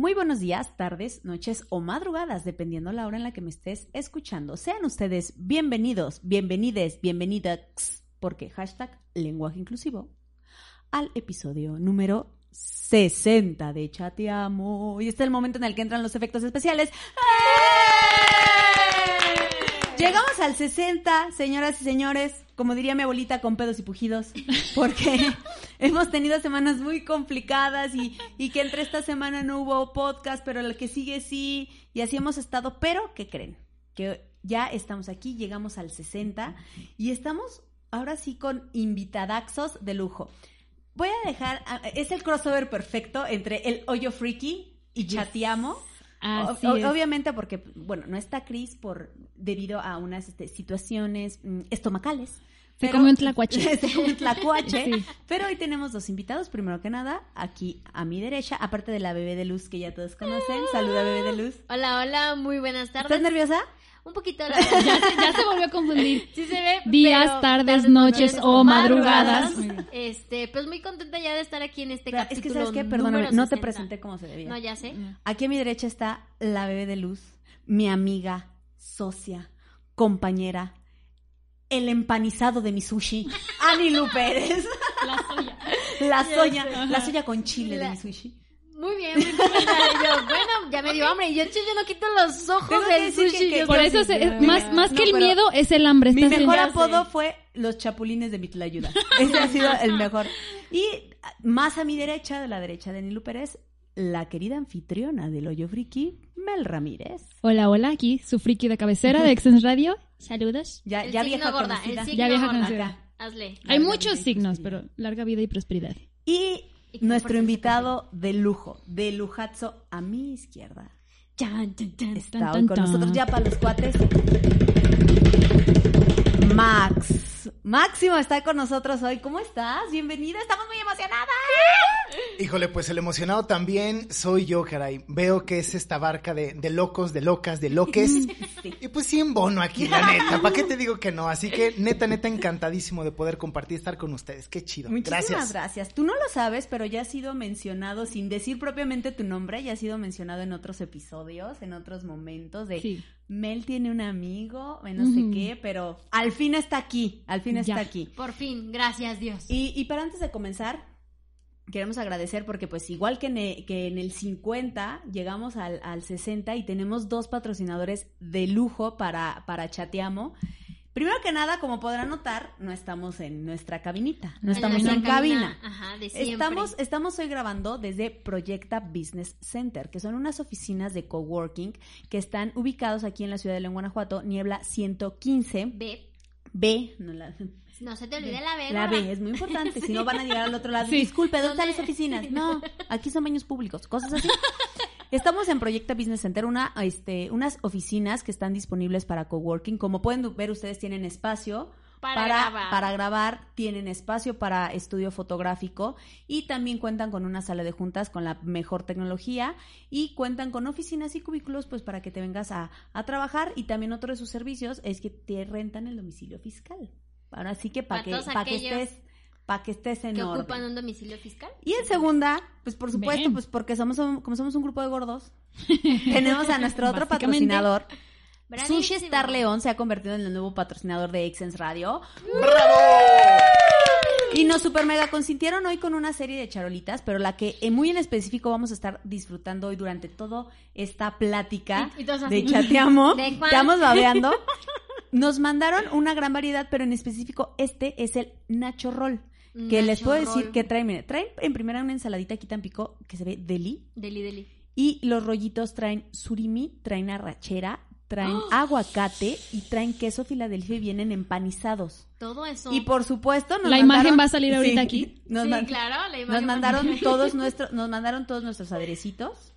Muy buenos días, tardes, noches o madrugadas, dependiendo la hora en la que me estés escuchando. Sean ustedes bienvenidos, bienvenides, bienvenidas, porque hashtag lenguaje inclusivo, al episodio número 60 de Chateamo. Y este es el momento en el que entran los efectos especiales. Llegamos al 60, señoras y señores, como diría mi abuelita, con pedos y pujidos, porque hemos tenido semanas muy complicadas y, y, que entre esta semana no hubo podcast, pero el que sigue sí, y así hemos estado, pero ¿qué creen? Que ya estamos aquí, llegamos al 60 y estamos ahora sí con invitadaxos de lujo. Voy a dejar, es el crossover perfecto entre el hoyo freaky y chateamo. Así O- es. obviamente porque, bueno, no está Cris por debido a unas este, situaciones mm, estomacales. Se pero- comió un tlacuache. Se comió un tlacuache. Sí. Pero hoy tenemos dos invitados. Primero que nada, aquí a mi derecha, aparte de la bebé de luz que ya todos conocen. Saluda, bebé de luz. Hola, hola, muy buenas tardes. ¿Estás nerviosa? Un poquito la. Ya se, ya se volvió a confundir. Sí se ve. Días, pero tardes, noches o madrugadas. Este, pues muy contenta ya de estar aquí en este Pero es que, ¿sabes qué? Perdóname, no te 60. presenté como se debía. No, ya sé. Aquí a mi derecha está la bebé de luz, mi amiga, socia, compañera, el empanizado de mi sushi, Ani Lu Pérez. La soya. La soya, la soya con chile de mi sushi. Muy bien, muy. Y yo, bueno, ya me dio hambre. Y yo, yo no quito los ojos que del que- sushi. que- Yo Por eso, que es- más, más No, que el miedo, es el hambre. Mi mejor apodo sé. fue los chapulines de Mitlayuda. Ese ha sido el mejor. Y más a mi derecha, de la derecha de Nilu Pérez, la querida anfitriona del Hoyo Friki, Mel Ramírez. Hola, hola, aquí su friki de cabecera de Exens Radio. Saludos. Ya, El ya signo vieja gorda, el signo Ya vieja gorda. Acá, Hazle. Hay Larga muchos signos, pero larga vida y prosperidad. Y que nuestro invitado de lujo, de lujazo a mi izquierda. Chan, chan, chan, Está hoy con nosotros ya para los cuates. Max. Máximo está con nosotros hoy. ¿Cómo estás? Bienvenida. Estamos muy emocionadas. Híjole, pues el emocionado también soy yo, caray. Veo que es esta barca de, de locos, de locas, de loques. Y pues sí en bono aquí, la neta. ¿Para qué te digo que no? Así que neta, neta, encantadísimo de poder compartir, estar con ustedes. Qué chido. Muchísimas Gracias. gracias. Tú no lo sabes, pero ya ha sido mencionado, sin decir propiamente tu nombre, ya ha sido mencionado en otros episodios, en otros momentos de Sí. Mel tiene un amigo, no sé qué, pero al fin está aquí, al fin está Ya. aquí. Por fin, gracias Dios. Y, y para antes de comenzar, queremos agradecer porque pues igual que en el, que en el 50 llegamos al, al 60 y tenemos dos patrocinadores de lujo para, para Chateamo. Primero que nada, como podrán notar, no estamos en nuestra cabinita, no estamos en cabina. Ajá, de. Estamos, estamos hoy grabando desde Proyecta Business Center, que son unas oficinas de coworking que están ubicados aquí en la ciudad de León, Guanajuato, Niebla 115 Ve, B. No, la, no se te olvide la B. la. B es muy importante, si no van a llegar al otro lado. Sí. Disculpe, ¿dónde están las oficinas? No, aquí son baños públicos, cosas así. Estamos en Proyecta Business Center, una, este, unas oficinas que están disponibles para coworking. Como pueden ver, ustedes tienen espacio Para grabar. para grabar, tienen espacio para estudio fotográfico y también cuentan con una sala de juntas con la mejor tecnología y cuentan con oficinas y cubículos pues para que te vengas a, a trabajar y también otro de sus servicios es que te rentan el domicilio fiscal. Ahora sí que para Para que, para que estés para que estés en que orden. ocupan un domicilio fiscal. Y en segunda, pues por supuesto, Bien. pues porque somos como somos un grupo de gordos, tenemos a nuestro otro patrocinador. Bravísimo. Sushi Star León se ha convertido en el nuevo patrocinador de Exens Radio. ¡Bravo! Y nos super mega consintieron hoy con una serie de charolitas, pero la que eh, muy en específico vamos a estar disfrutando hoy durante toda esta plática Y- y todos de chateamo. ¿De? Estamos babeando. Nos mandaron una gran variedad, pero en específico este es el Nacho Roll. Que les puedo decir roll. que traen, mire, traen en primera una ensaladita aquí tan pico que se ve deli. Deli, deli. Y los rollitos traen surimi, traen arrachera, traen aguacate y traen queso Filadelfia y vienen empanizados. Todo eso. Y por supuesto nos La imagen va a salir ahorita aquí. Nos, sí, claro, la nos imagen mandaron porque- todos nuestros, nos mandaron todos nuestros aderecitos.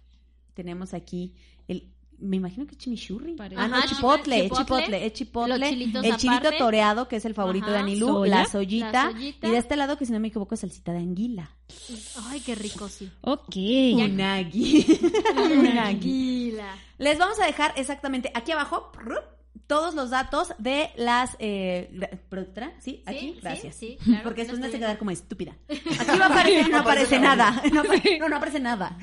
Tenemos aquí el, me imagino que es chimichurri. Parece. Ah, no, Ajá, chipotle, es chipotle. chipotle, es chipotle. Los chilitos el chilito aparte. toreado, que es el favorito de. Anilú, Soya. la soyita, La soyita. Y de este lado, que si no me equivoco, es salsita de anguila. Ay, qué rico, sí. Ok. Unagi. Unagi. Tranquila. Les vamos a dejar exactamente aquí abajo. Todos los datos de las... Eh, ¿Productora? ¿Sí? ¿Aquí? sí, Gracias. sí, claro, Porque después me hace quedar como estúpida. Aquí va a aparecer, no aparece nada. No, no, no aparece nada.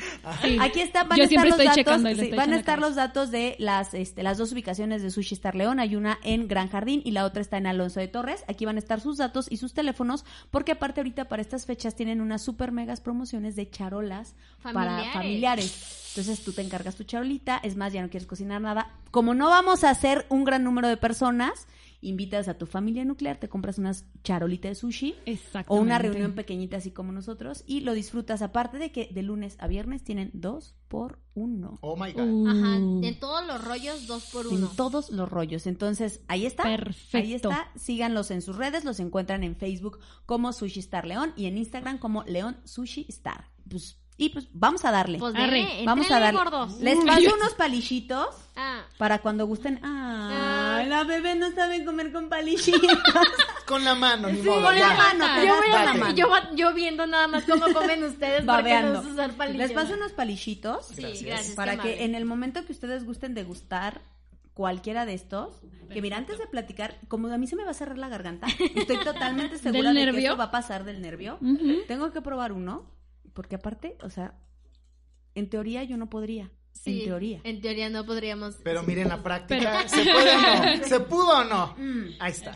Aquí está, van Yo a estar los datos, van a estar acá. los datos de las, este, las dos ubicaciones de Sushi Star León. Hay una en Gran Jardín y la otra está en Alonso de Torres. Aquí van a estar sus datos y sus teléfonos, porque aparte ahorita para estas fechas tienen unas super megas promociones de charolas para Familiares. Entonces tú te encargas tu charolita, es más, ya no quieres cocinar nada. Como no vamos a hacer un gran número de personas, invitas a tu familia nuclear, te compras unas charolitas de sushi o una reunión pequeñita así como nosotros y lo disfrutas. Aparte de que de lunes a viernes tienen dos por uno. Oh my God. Uh, Ajá, en todos los rollos, dos por En uno. todos los rollos. Entonces, ahí está. Perfecto. Ahí está. Síganlos en sus redes. Los encuentran en Facebook como Sushi Star León y en Instagram como León Sushi Star. Pues, y pues vamos a darle. Pues Arre, dele, vamos a darle. gordos. Les paso unos palillitos Ah, para cuando gusten. Ah, Ay. la bebé no sabe comer con palillitos. Con la mano, ni Sí, modo. con la mano, Yo pero yo, ya voy a- la mano. yo, va- yo viendo nada más cómo comen ustedes porque Babeando. no usar palillos. Les paso unos palillitos. Sí, Gracias. gracias. para qué que amable. en el momento que ustedes gusten degustar cualquiera de estos, que mira, antes de platicar, como a mí se me va a cerrar la garganta, estoy totalmente segura ¿Del de que eso va a pasar del nervio. Tengo que probar uno, porque aparte, o sea, en teoría yo no podría. Sí, En teoría. En teoría no podríamos. Pero miren la práctica. ¿Se puede o no? ¿Se pudo o no? Mm. Ahí está.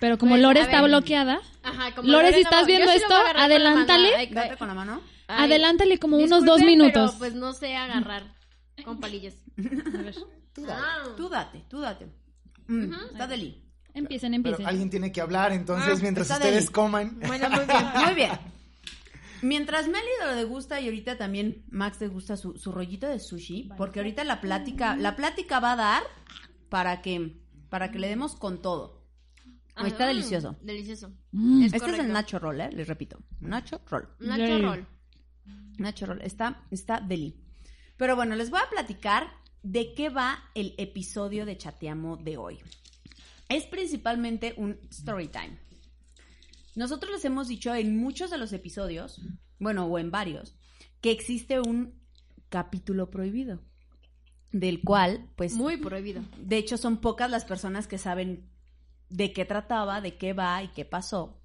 Pero como Lore está ver. bloqueada, Ajá, como Lore, si estás viendo sí esto, con adelántale. Ay, Date con la mano. ay, adelántale como unos dos minutos. Pero pues no sé agarrar con palillos. Tú dale. Ah. Tú date, tú date. Mm, Está deli. Empiecen, Pero empiecen. alguien tiene que hablar, entonces Ah, mientras ustedes deli. coman. Bueno, muy bien. Muy bien. Mientras Meli lo degusta y ahorita también Max degusta su, su rollito de sushi, porque ahorita la plática, la plática va a dar para que, para que le demos con todo. Ajá. Está delicioso. Delicioso. Mm. Es Este es el Nacho Roll, ¿eh? les repito. Nacho Roll. Nacho Yay. roll. Nacho Roll. Está, está deli. Pero bueno, les voy a platicar de qué va el episodio de Chateamo de hoy. Es principalmente un story time. Nosotros les hemos dicho en muchos de los episodios, bueno, o en varios, que existe un capítulo prohibido, del cual, pues, Muy prohibido. de hecho, son pocas las personas que saben de qué trataba, de qué va y qué pasó.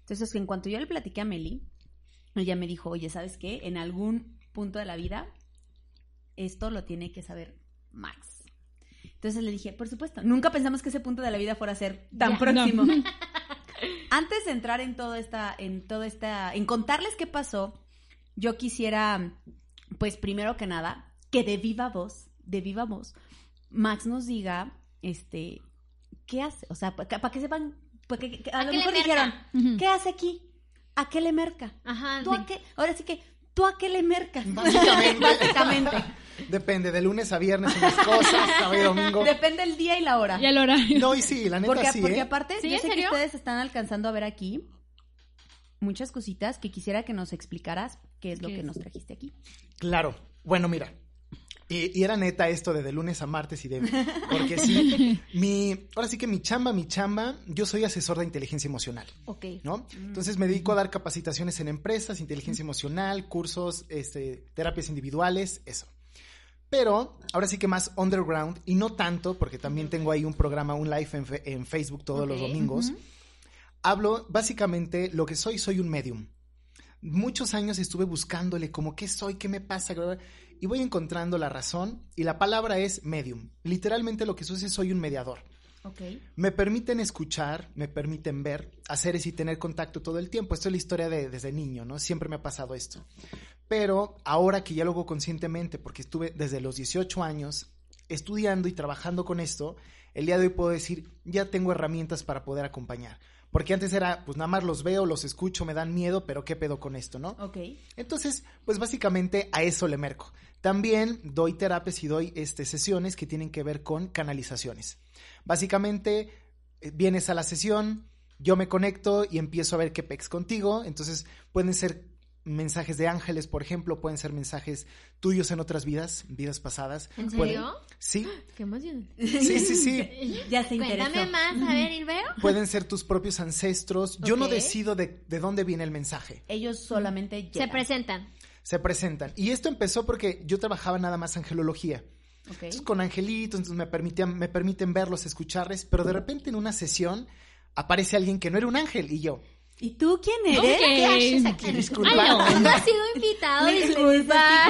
Entonces, en cuanto yo le platiqué a Meli, ella me dijo, oye, ¿sabes qué? En algún punto de la vida, esto lo tiene que saber Max. Entonces le dije, por supuesto, nunca pensamos que ese punto de la vida fuera a ser tan Ya. próximo. Antes de entrar en todo esta, en todo esta, en contarles qué pasó, yo quisiera, pues primero que nada, que de viva voz, de viva voz, Max nos diga, este, ¿qué hace? O sea, para que sepan, porque que- a, ¿A lo mejor dijeron. ¿qué hace aquí? ¿A qué le merca? Ajá. ¿Tú a qué? Ahora sí que, ¿tú a qué le mercas? Básicamente. Básicamente. Depende, de lunes a viernes unas cosas, sábado y domingo. Depende el día y la hora. Y el horario. No, y sí, la neta Porque, sí, porque ¿eh? aparte, ¿Sí, yo en sé que serio? ustedes están alcanzando a ver aquí muchas cositas que quisiera que nos explicaras qué es lo ¿Qué que es? nos trajiste aquí. Claro. Bueno, mira. Y, y era neta esto de de lunes a martes y de... Porque sí, mi... Ahora sí que mi chamba, mi chamba, yo soy asesor de inteligencia emocional. Ok. ¿no? Entonces me dedico a dar capacitaciones en empresas, inteligencia emocional, cursos, este, terapias individuales, eso. Pero ahora sí que más underground y no tanto, porque también tengo ahí un programa, un live en, fe- en Facebook todos los domingos. Hablo básicamente lo que soy, soy un medium. Muchos años estuve buscándole como qué soy, qué me pasa, y voy encontrando la razón y la palabra es medium. Literalmente lo que sucede es soy un mediador. Me permiten escuchar, me permiten ver, hacer y tener contacto todo el tiempo. Esto es la historia de desde niño, ¿no? Siempre me ha pasado esto. Pero ahora que ya lo hago conscientemente, porque estuve desde los 18 años estudiando y trabajando con esto, el día de hoy puedo decir, ya tengo herramientas para poder acompañar. Porque antes era, pues nada más los veo, los escucho, me dan miedo, pero ¿qué pedo con esto, no? Ok. Entonces, pues básicamente a eso le merco. También doy terapias y doy este, sesiones que tienen que ver con canalizaciones. Básicamente, eh, vienes a la sesión, yo me conecto y empiezo a ver qué pex contigo. Entonces, pueden ser mensajes de ángeles, por ejemplo, pueden ser mensajes tuyos en otras vidas, vidas pasadas. ¿En Pueden- serio? Sí, Qué emoción. sí, sí, sí. Ya se interesó. Cuéntame más, a ver, Ilveo. Pueden ser tus propios ancestros. Yo no decido de, de dónde viene el mensaje. Ellos solamente Se presentan. se presentan. Y esto empezó porque yo trabajaba nada más angelología. Ok. Entonces, con angelitos, entonces me permitían, me permiten verlos, escucharles, pero de repente en una sesión aparece alguien que no era un ángel y yo. ¿Y tú quién eres? Ok. ¿Qué haces aquí? Disculpa. No has sido invitado, disculpa.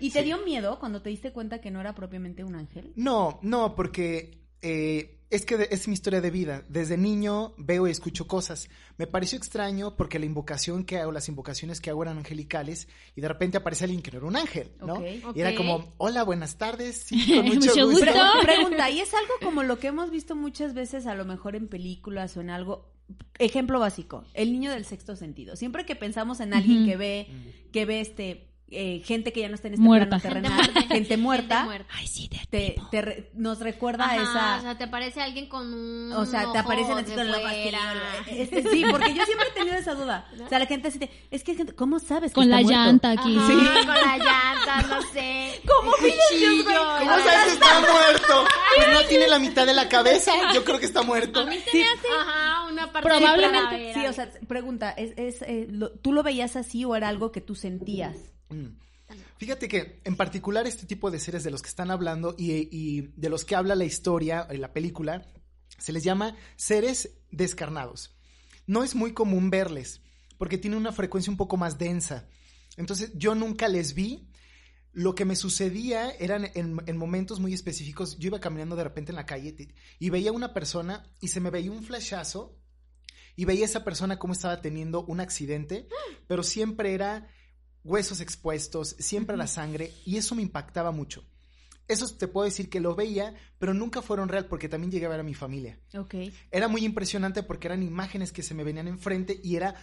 ¿Y te dio miedo cuando te diste cuenta que no era propiamente un ángel? No, no, porque eh, es que es mi historia de vida. Desde niño veo y escucho cosas. Me pareció extraño porque la invocación que hago, las invocaciones que hago eran angelicales y de repente aparece alguien que no era un ángel, ¿no? Y era como, hola, buenas tardes, sí, con mucho, Mucho gusto. gusto. Pre- pregunta, ¿y es algo como lo que hemos visto muchas veces a lo mejor en películas o en algo? Ejemplo básico, el niño del sexto sentido. Siempre que pensamos en alguien que ve, que ve este eh, gente que ya no está en este Muerta. plano terrenal, muerta. gente muerta, Gente muerta. Ay, sí, de te, te re- nos recuerda Ajá, a esa O sea, te aparece alguien con un. O sea, te ojo aparecen así de con la fuera. Este, sí, porque yo siempre he tenido esa duda. O sea, la gente así es que gente, ¿cómo sabes que Con está la muerto? llanta aquí. Ajá, Sí. con la llanta, no sé. ¿Cómo pides ¿Cómo ¿Cómo la- sabes que está muerto? Pues no tiene la mitad de la cabeza, yo creo que está muerto. Sí, Ajá, una parte Probablemente- de sí, o sea, pregunta, ¿es, es, eh, lo- ¿tú lo veías así o era algo que tú sentías? Mm. Fíjate que en particular este tipo de seres de los que están hablando y, y de los que habla la historia, eh, la película, se les llama seres descarnados. No es muy común verles porque tienen una frecuencia un poco más densa. Entonces yo nunca les vi. Lo que me sucedía eran en, en momentos muy específicos. Yo iba caminando de repente en la calle y veía una persona y se me veía un flashazo y veía a esa persona como estaba teniendo un accidente, pero siempre era huesos expuestos, siempre la sangre, y eso me impactaba mucho. Eso te puedo decir que lo veía, pero nunca fueron real porque también llegué a ver a mi familia. Ok. Era muy impresionante porque eran imágenes que se me venían enfrente y era,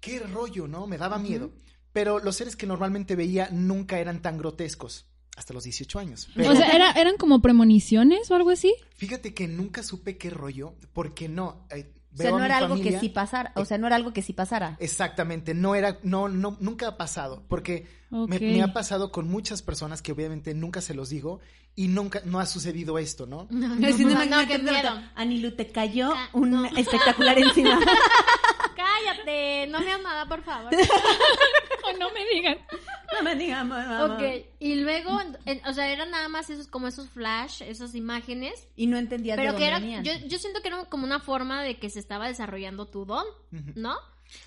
qué rollo, ¿no? Me daba miedo. Pero los seres que normalmente veía nunca eran tan grotescos, hasta los 18 años. Pero O sea, era- ¿eran como premoniciones o algo así? fíjate que nunca supe qué rollo, porque no. eh, O sea, no mi era algo familia- que sí pasara, o sea, no era algo que sí pasara. Exactamente, no era, no, no, nunca ha pasado, porque me, ha pasado con muchas personas que obviamente nunca se los digo y nunca, no ha sucedido esto, ¿no? No, No, si no, no, qué miedo. pronto, Anilu, te cayó Ca- un no. espectacular encima. Cállate, no me hagas nada, por favor. no me digan. ok, y luego, en- o sea, eran nada más esos, como esos flash, esas imágenes. Y no entendías Pero de que dónde era, venían. yo, yo siento que era como una forma de que se estaba desarrollando tu don, Ujú. ¿no?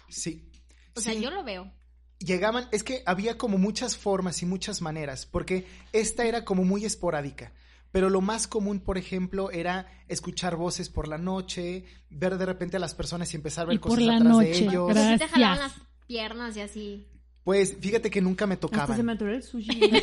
Sí. O sea, Sí. yo lo veo. Llegaban, es que había como muchas formas y muchas maneras, porque esta era como muy esporádica. Pero lo más común, por ejemplo, era escuchar voces por la noche, ver de repente a las personas y empezar a ver Y por cosas la atrás de noche, ellos. Pero sí te Gracias. jalaban las piernas y así. Pues fíjate que nunca me Hasta tocaban. se me atoró el sushi.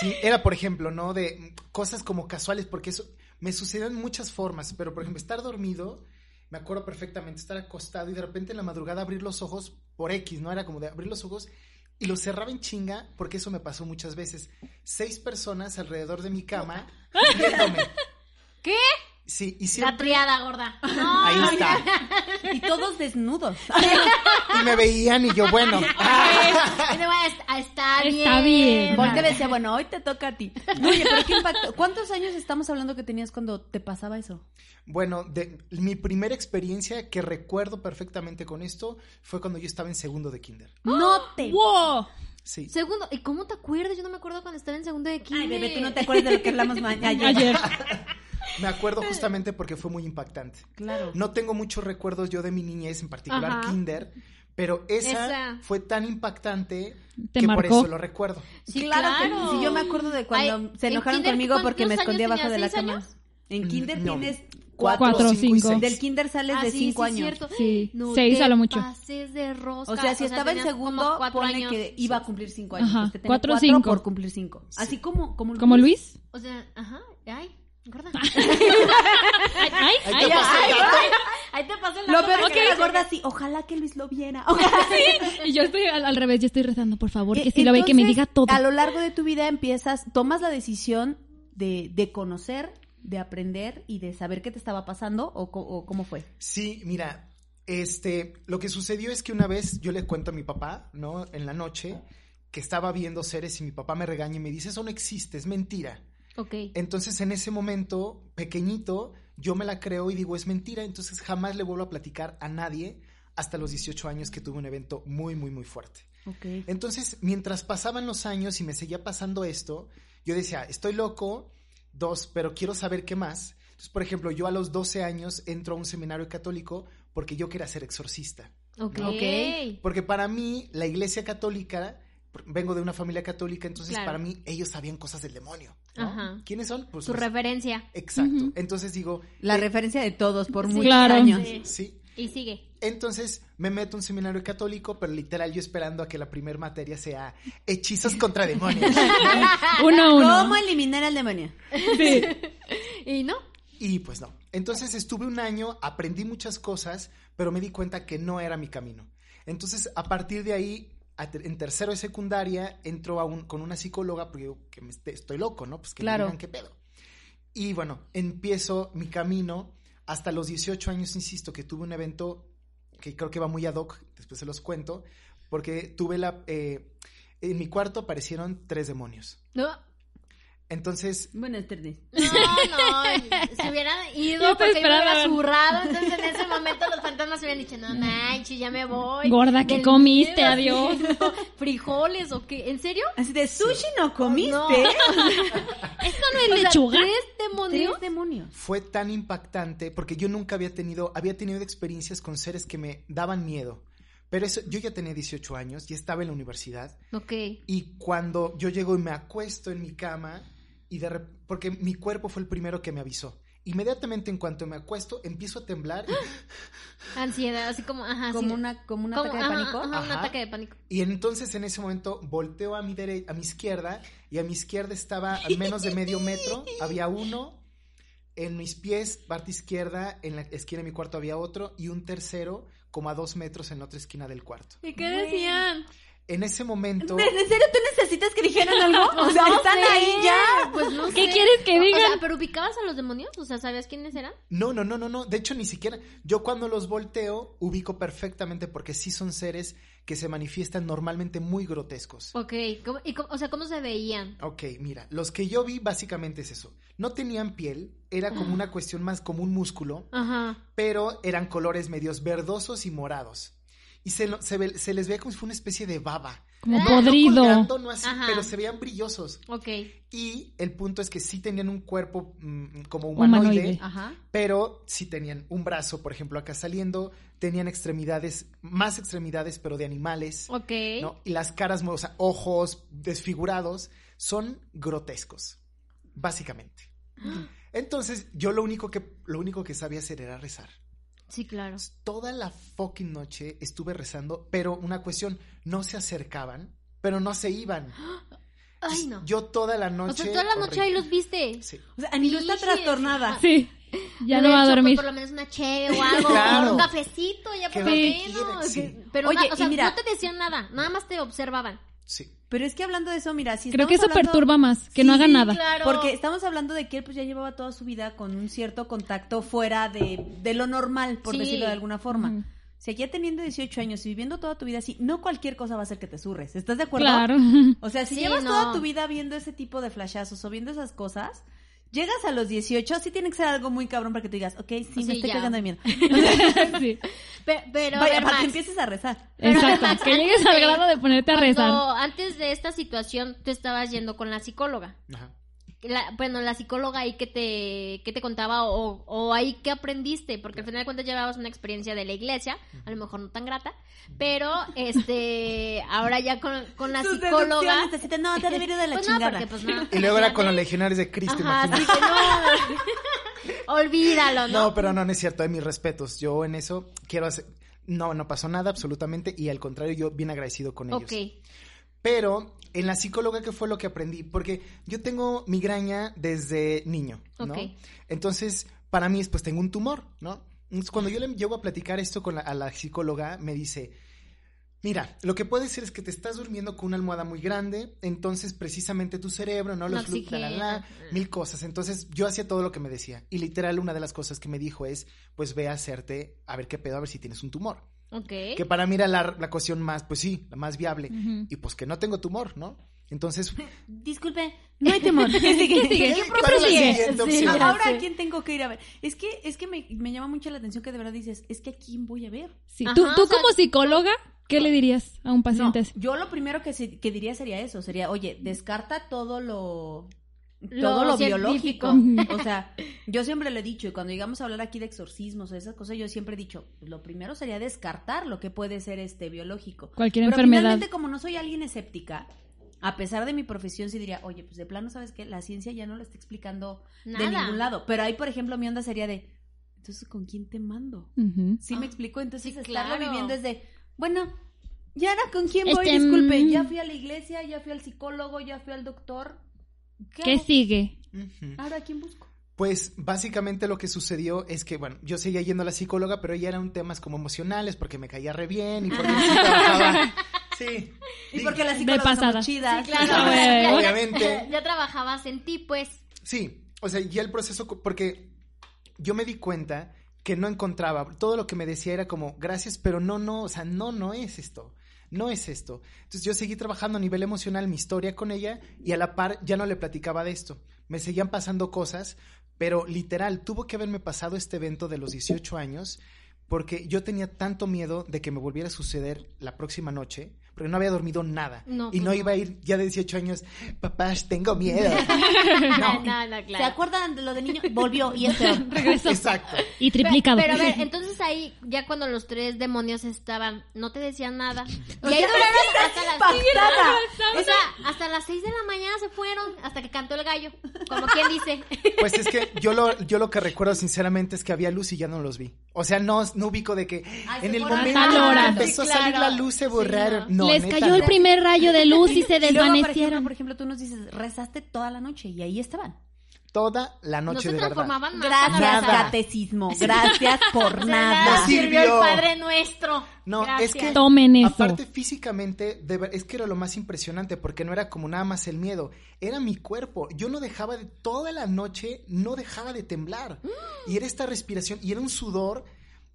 Sí, era por ejemplo, ¿no? De cosas como casuales, porque eso me sucedió en muchas formas, pero por ejemplo, estar dormido, me acuerdo perfectamente, estar acostado y de repente en la madrugada abrir los ojos por X, ¿no? Era como de abrir los ojos y los cerraba en chinga, porque eso me pasó muchas veces. Seis personas alrededor de mi cama viéndome. ¿Qué? Sí, y La triada, gorda. No, Ahí está. y todos desnudos. Y me veían y yo, bueno. Bueno, está, está bien. Está bien. Porque decía, bueno, hoy te toca a ti. Oye, pero qué impacto. ¿Cuántos años estamos hablando que tenías cuando te pasaba eso? Bueno, de, mi primera experiencia que recuerdo perfectamente con esto fue cuando yo estaba en segundo de kinder. No te. ¡Wow! Sí. Segundo, ¿y cómo te acuerdas? Yo no me acuerdo cuando estaba en segundo de kinder. Ay, bebé, tú no te acuerdas de lo que hablamos ma- ayer. Me acuerdo justamente porque fue muy impactante. Claro. No tengo muchos recuerdos yo de mi niñez, en particular Ajá. kinder, pero esa, Esa. fue tan impactante Te que por eso lo recuerdo. Sí, Sí, claro. que- claro. sí, yo me acuerdo de cuando Ay, se ¿en enojaron kinder conmigo porque me cuántos escondí años abajo de la cama. ¿Seis En kinder Mm, No. tienes Cuatro. Cuatro, cinco y cinco. seis. Del kinder sales Ah, de sí, cinco sí, años. cierto. Sí, No seis a lo mucho. pases de rosca. O sea, si estaba en segundo, años. que iba a cumplir cinco años. Ajá, Pues cuatro, cuatro cinco. por cumplir cinco. Así como, como ¿Como Luis? O sea, ajá, ay, gorda. Ay, ay, Ahí ay, te pasé el dato. Ahí te pasé el Lo peor es que la gorda así, ojalá que Luis lo viera. Ojalá. Y yo estoy al, al revés, yo estoy rezando, por favor, que Eh, si lo ve, que me diga todo. A lo largo de tu vida empiezas, tomas la decisión de, de conocer, de aprender y de saber qué te estaba pasando o, o cómo fue. Sí, mira, este, lo que sucedió es que una vez yo le cuento a mi papá, ¿no? En la noche, que estaba viendo seres y mi papá me regaña y me dice, eso no existe, es mentira. Ok. Entonces en ese momento, pequeñito, yo me la creo y digo, es mentira, entonces jamás le vuelvo a platicar a nadie hasta los 18 años que tuve un evento muy, muy, muy fuerte. Ok. Entonces, mientras pasaban los años y me seguía pasando esto, yo decía, estoy loco, dos, pero quiero saber qué más. Entonces, por ejemplo, yo a los 12 años entro a un seminario católico porque yo quería ser exorcista. Ok. Ok. Porque para mí, la iglesia católica, vengo de una familia católica, entonces Claro. para mí ellos sabían cosas del demonio. ¿no? Ajá. ¿Quiénes son? Pues Su los- referencia. Exacto. Entonces digo, La eh, referencia de todos por Sí. muchos Claro. años. Sí. sí. Y sigue. Entonces me meto a un seminario católico, pero literal yo esperando a que la primer materia sea hechizos contra demonios. Uno a uno. ¿Cómo eliminar al demonio? Sí. ¿Y no? Y pues no. Entonces estuve un año, aprendí muchas cosas, pero me di cuenta que no era mi camino. Entonces, a partir de ahí, en tercero de secundaria, entro a un- con una psicóloga porque digo que me esté- estoy loco, ¿no? Pues que Claro. me digan qué pedo. Y bueno, empiezo mi camino hasta los 18 años, insisto, que tuve un evento que creo que va muy ad hoc, después se los cuento, porque tuve la... eh, en mi cuarto aparecieron tres demonios. No. Entonces, Buenas tardes. No, no, se hubieran ido te porque me hubiera esperaba. zurrado, entonces en ese momento los fantasmas hubieran dicho, no manches, ya me voy. Gorda, ¿qué comiste? miedo, Adiós. así, ¿Frijoles o qué? ¿En serio? Así de sushi no comiste. No. ¿Esto no es O sea, lechuga? ¿Tres demonios? Tres demonios. fue tan impactante porque yo nunca había tenido, había tenido experiencias con seres que me daban miedo. Pero eso, yo ya tenía 18 años y estaba en la universidad. Ok. Y cuando yo llego y me acuesto en mi cama, y de rep- porque mi cuerpo fue el primero que me avisó. Inmediatamente en cuanto me acuesto, empiezo a temblar Ansiedad, así como, ajá. Como sí. una, como un Como- ataque de ajá, pánico. ajá, un Ajá. ataque de pánico. y entonces en ese momento volteo a mi dere- a mi izquierda y a mi izquierda estaba a menos de medio metro, había uno, en mis pies, parte izquierda, en la esquina de mi cuarto había otro y un tercero como a dos metros en la otra esquina del cuarto. ¿Y qué decían? En ese momento... ¿En serio tú necesitas que dijeran algo? O sea, No están sé, ahí ya. Pues no ¿Qué sé. quieres que O digan? sea, ¿pero ubicabas a los demonios? O sea, ¿sabías quiénes eran? No, no, no, no, no. De hecho, ni siquiera. Yo cuando los volteo, ubico perfectamente porque sí son seres que se manifiestan normalmente muy grotescos. Ok. ¿cómo- y cómo- o sea, ¿cómo se veían? Ok, mira, los que yo vi básicamente es eso. No tenían piel, era como una cuestión más como un músculo, Ajá. pero eran colores medios verdosos y morados. Y se, lo- se, ve- se les veía como si fuera una especie de baba. Como Ah, No podrido. colgando, no así, Ajá. pero se veían brillosos. Ok. Y el punto es que sí tenían un cuerpo mm, como humanoide, Humanoide. Ajá. pero sí tenían un brazo, por ejemplo, acá saliendo, tenían extremidades, más extremidades, pero de animales, Ok. ¿no? Y las caras, o sea, ojos desfigurados, son grotescos, básicamente. Entonces, yo lo único que, lo único que sabía hacer era rezar. Sí, claro. Toda la fucking noche estuve rezando, pero una cuestión, no se acercaban, pero no se iban. Ay, no. Yo toda la O noche. sea, toda la noche ahí los viste. Sí. O sea, Anilo está trastornada. Sí. Ya no va a pues, dormir. Por lo menos una cheve o algo. Claro. Un cafecito, ya por ¿Qué lo menos. Sí. Pero, Oye, na- o sea, mira- no te decían nada. Nada más te observaban. Sí. Pero es que hablando de eso, mira, si Creo que eso hablando- perturba más, que Sí, no haga sí, nada. Claro. Porque estamos hablando de que él pues ya llevaba toda su vida con un cierto contacto fuera de, de lo normal, por Sí. decirlo de alguna forma. Ujú. Si ya teniendo 18 años y viviendo toda tu vida así, no cualquier cosa va a hacer que te surres. ¿Estás de acuerdo? Claro. O sea, si Sí, llevas no. toda tu vida viendo ese tipo de flashazos o viendo esas cosas, llegas a los 18, sí tiene que ser algo muy cabrón para que tú digas, ok, sí, Sí, me estoy ya. cagando de miedo. Sí. Pe- pero, a Vaya, ver, para que empieces a rezar. Pero, Exacto. Max, Que llegues antes al de- grado de ponerte a rezar. antes de esta situación tú estabas yendo con la psicóloga. Ajá. La- bueno, la psicóloga ahí que te, que te contaba o, o ahí que aprendiste, porque al final de cuentas llevabas una experiencia de la iglesia, a lo mejor no tan grata, pero este, ahora ya con, con la psicóloga. te- no, te debido de la Pues no, chingada. porque pues no. Y luego era con los legionarios de Cristo, Ajá, imagínate. así que no. Olvídalo, ¿no? No, pero no, no es cierto, de mis respetos. Yo en eso quiero hacer. No, no pasó nada absolutamente y al contrario, yo bien agradecido con ellos. Ok. Pero en la psicóloga, ¿qué fue lo que aprendí? Porque yo tengo migraña desde niño, ¿no? Entonces, para mí, pues tengo un tumor, ¿no? Entonces, cuando yo le llego a platicar esto con la, a la psicóloga, me dice, mira, lo que puede ser es que te estás durmiendo con una almohada muy grande, entonces precisamente tu cerebro, ¿no? Los la, la, la, mil cosas. Entonces, yo hacía todo lo que me decía. Y literal, una de las cosas que me dijo es, pues ve a hacerte, a ver qué pedo, a ver si tienes un tumor. Que para mí era la, la cuestión más, pues sí, la más viable. Y pues que no tengo tumor, ¿no? Entonces, Disculpe, no hay temor. ¿Qué sigue? sigue? ¿Qué ¿Cuál es la Sí? Ahora, ¿a quién tengo que ir a ver? Es que, es que me, me llama mucho la atención que de verdad dices, es que a quién voy a ver. Sí, Ajá, tú, tú sea- como psicóloga, ¿Qué le dirías a un No, paciente así? yo lo primero que, se- que diría sería eso, sería, oye, descarta todo lo... Lo todo lo biológico. O sea, yo siempre le he dicho, y cuando llegamos a hablar aquí de exorcismos o esas cosas, yo siempre he dicho, lo primero sería descartar lo que puede ser este biológico. Cualquier Pero enfermedad. finalmente, como no soy alguien escéptica, a pesar de mi profesión, sí diría, oye, pues de plano, ¿sabes qué? La ciencia ya no lo está explicando de ningún lado. Pero ahí, por ejemplo, mi onda sería de, entonces, ¿con quién te mando? ¿Sí me explico? Entonces, sí, estarlo claro. viviendo es de, bueno, ¿y ahora con quién voy? Este, Disculpe, mm. ya fui a la iglesia, ya fui al psicólogo, ya fui al doctor. ¿Qué, sigue? ¿Ahora quién busco? Pues básicamente lo que sucedió es que, bueno, yo seguía yendo a la psicóloga, pero ya eran temas como emocionales, porque me caía re bien y porque sí trabajaba. Sí. Y porque las De psicólogas pasada. somos chidas. Sí, claro. Ah, güey. Ya- Obviamente. Ya trabajabas en ti, pues. Sí, o sea, ya el proceso, porque yo me di cuenta que no encontraba, todo lo que me decía era como, gracias, pero no, no, o sea, no, no es esto, no es esto. Entonces yo seguí trabajando a nivel emocional mi historia con ella y a la par ya no le platicaba de esto. Me seguían pasando cosas, pero literal, tuvo que haberme pasado este evento de los 18 años porque yo tenía tanto miedo de que me volviera a suceder la próxima noche, porque no había dormido nada. No, y pues no no. iba a ir ya de 18 años, papás, tengo miedo. No, no, no, ¿Se claro. acuerdan de lo de niño? Volvió y es peor. Regresó. Exacto. Y triplicado. Pero, pero a ver, entonces ahí, ya cuando los tres demonios estaban, no te decían nada. Y O ahí sea, duraron hasta las impactada. O sea, hasta las seis de la mañana se fueron, hasta que cantó el gallo. Como quien dice. Pues es que yo lo, yo lo que recuerdo sinceramente es que había luz y ya no los vi. O sea, no, no ubico de que Ay, en se el momento que empezó Sí, a salir la luz se Sí, borraron. no. No, Les neta, cayó el no. primer rayo de luz y se Y luego, por ejemplo, desvanecieron. por ejemplo, tú nos dices, rezaste toda la noche y ahí estaban. Toda la No noche se de verdad. transformaban más. Gracias, Nada. catecismo. Gracias por nada. nada Sí. sirvió el. Padre Nuestro. No, Gracias. es que Tomen eso. aparte físicamente, de ver- es que era lo más impresionante porque no era como nada más el miedo, era mi cuerpo. Yo no dejaba de, toda la noche no dejaba de temblar. Y era esta respiración y era un sudor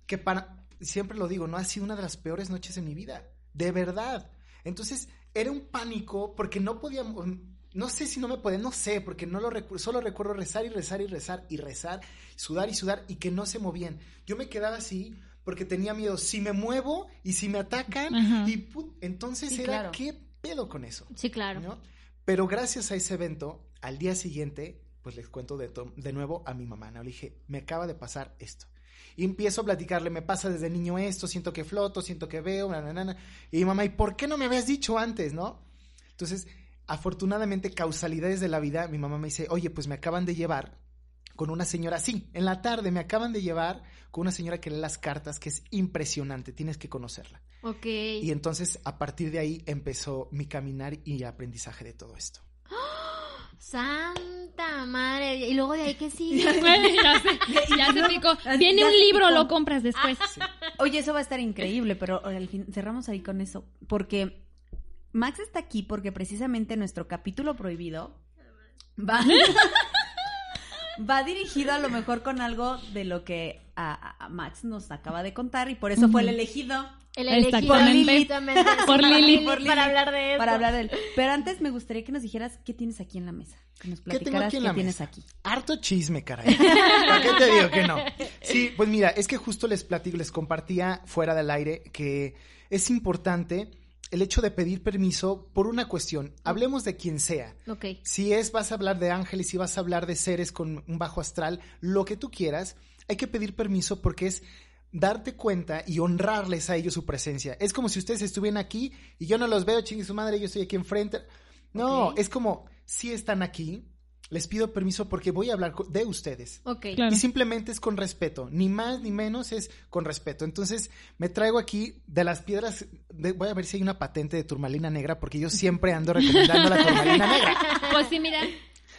que para, siempre lo digo, no ha sido una de las peores noches de mi vida. De verdad. Entonces, era un pánico porque no podíamos, no sé si no me podía, no sé, porque no lo recuerdo, solo recuerdo rezar y rezar y rezar y rezar, sudar y sudar y que no se movían. Yo me quedaba así porque tenía miedo, si me muevo y si me atacan, Ajá. y entonces Sí, era, claro. ¿qué pedo con eso? Sí, claro. ¿no? Pero gracias a ese evento, al día siguiente, pues les cuento de, de nuevo a mi mamá, ¿no? Le dije, me acaba de pasar esto. Y empiezo a platicarle, me pasa desde niño esto, siento que floto, siento que veo, na, na, na. Y mamá, ¿y por qué no me habías dicho antes, no? Entonces, afortunadamente, causalidades de la vida, mi mamá me dice, oye, pues me acaban de llevar con una señora, sí, en la tarde me acaban de llevar con una señora que lee las cartas, que es impresionante, tienes que conocerla. Ok. Y entonces, a partir de ahí, empezó mi caminar y aprendizaje de todo esto. Santa madre. Y luego de ahí que sigue. ya se, ya se picó. Viene Ya un libro, picó. lo compras después. Oye, eso va a estar increíble, pero al fin cerramos ahí con eso, porque Max está aquí porque precisamente nuestro capítulo prohibido va, va dirigido a lo mejor con algo de lo que a, a- a Max nos acaba de contar y por eso fue el elegido El elegido Por Lili. Por Lili, para hablar de eso. para hablar de él. Pero antes me gustaría que nos dijeras qué tienes aquí en la mesa, que nos ¿Qué tengo aquí en qué la tienes mesa? aquí. Harto chisme, caray. ¿Para qué te digo que no? Sí, pues mira, es que justo les platico, les compartía fuera del aire que es importante el hecho de pedir permiso por una cuestión. Hablemos de quien sea. Ok. Si es, vas a hablar de ángeles, si vas a hablar de seres con un bajo astral, lo que tú quieras, hay que pedir permiso porque es darte cuenta y honrarles a ellos su presencia. Es como si ustedes estuvieran aquí y yo no los veo, chingue su madre, yo estoy aquí enfrente. No, es como si están aquí, les pido permiso porque voy a hablar de ustedes. Ok. Claro. Y simplemente es con respeto, ni más ni menos es con respeto. Entonces, me traigo aquí de las piedras, de- voy a ver si hay una patente de turmalina negra, porque yo siempre ando recomendando la turmalina negra. Pues sí, mira.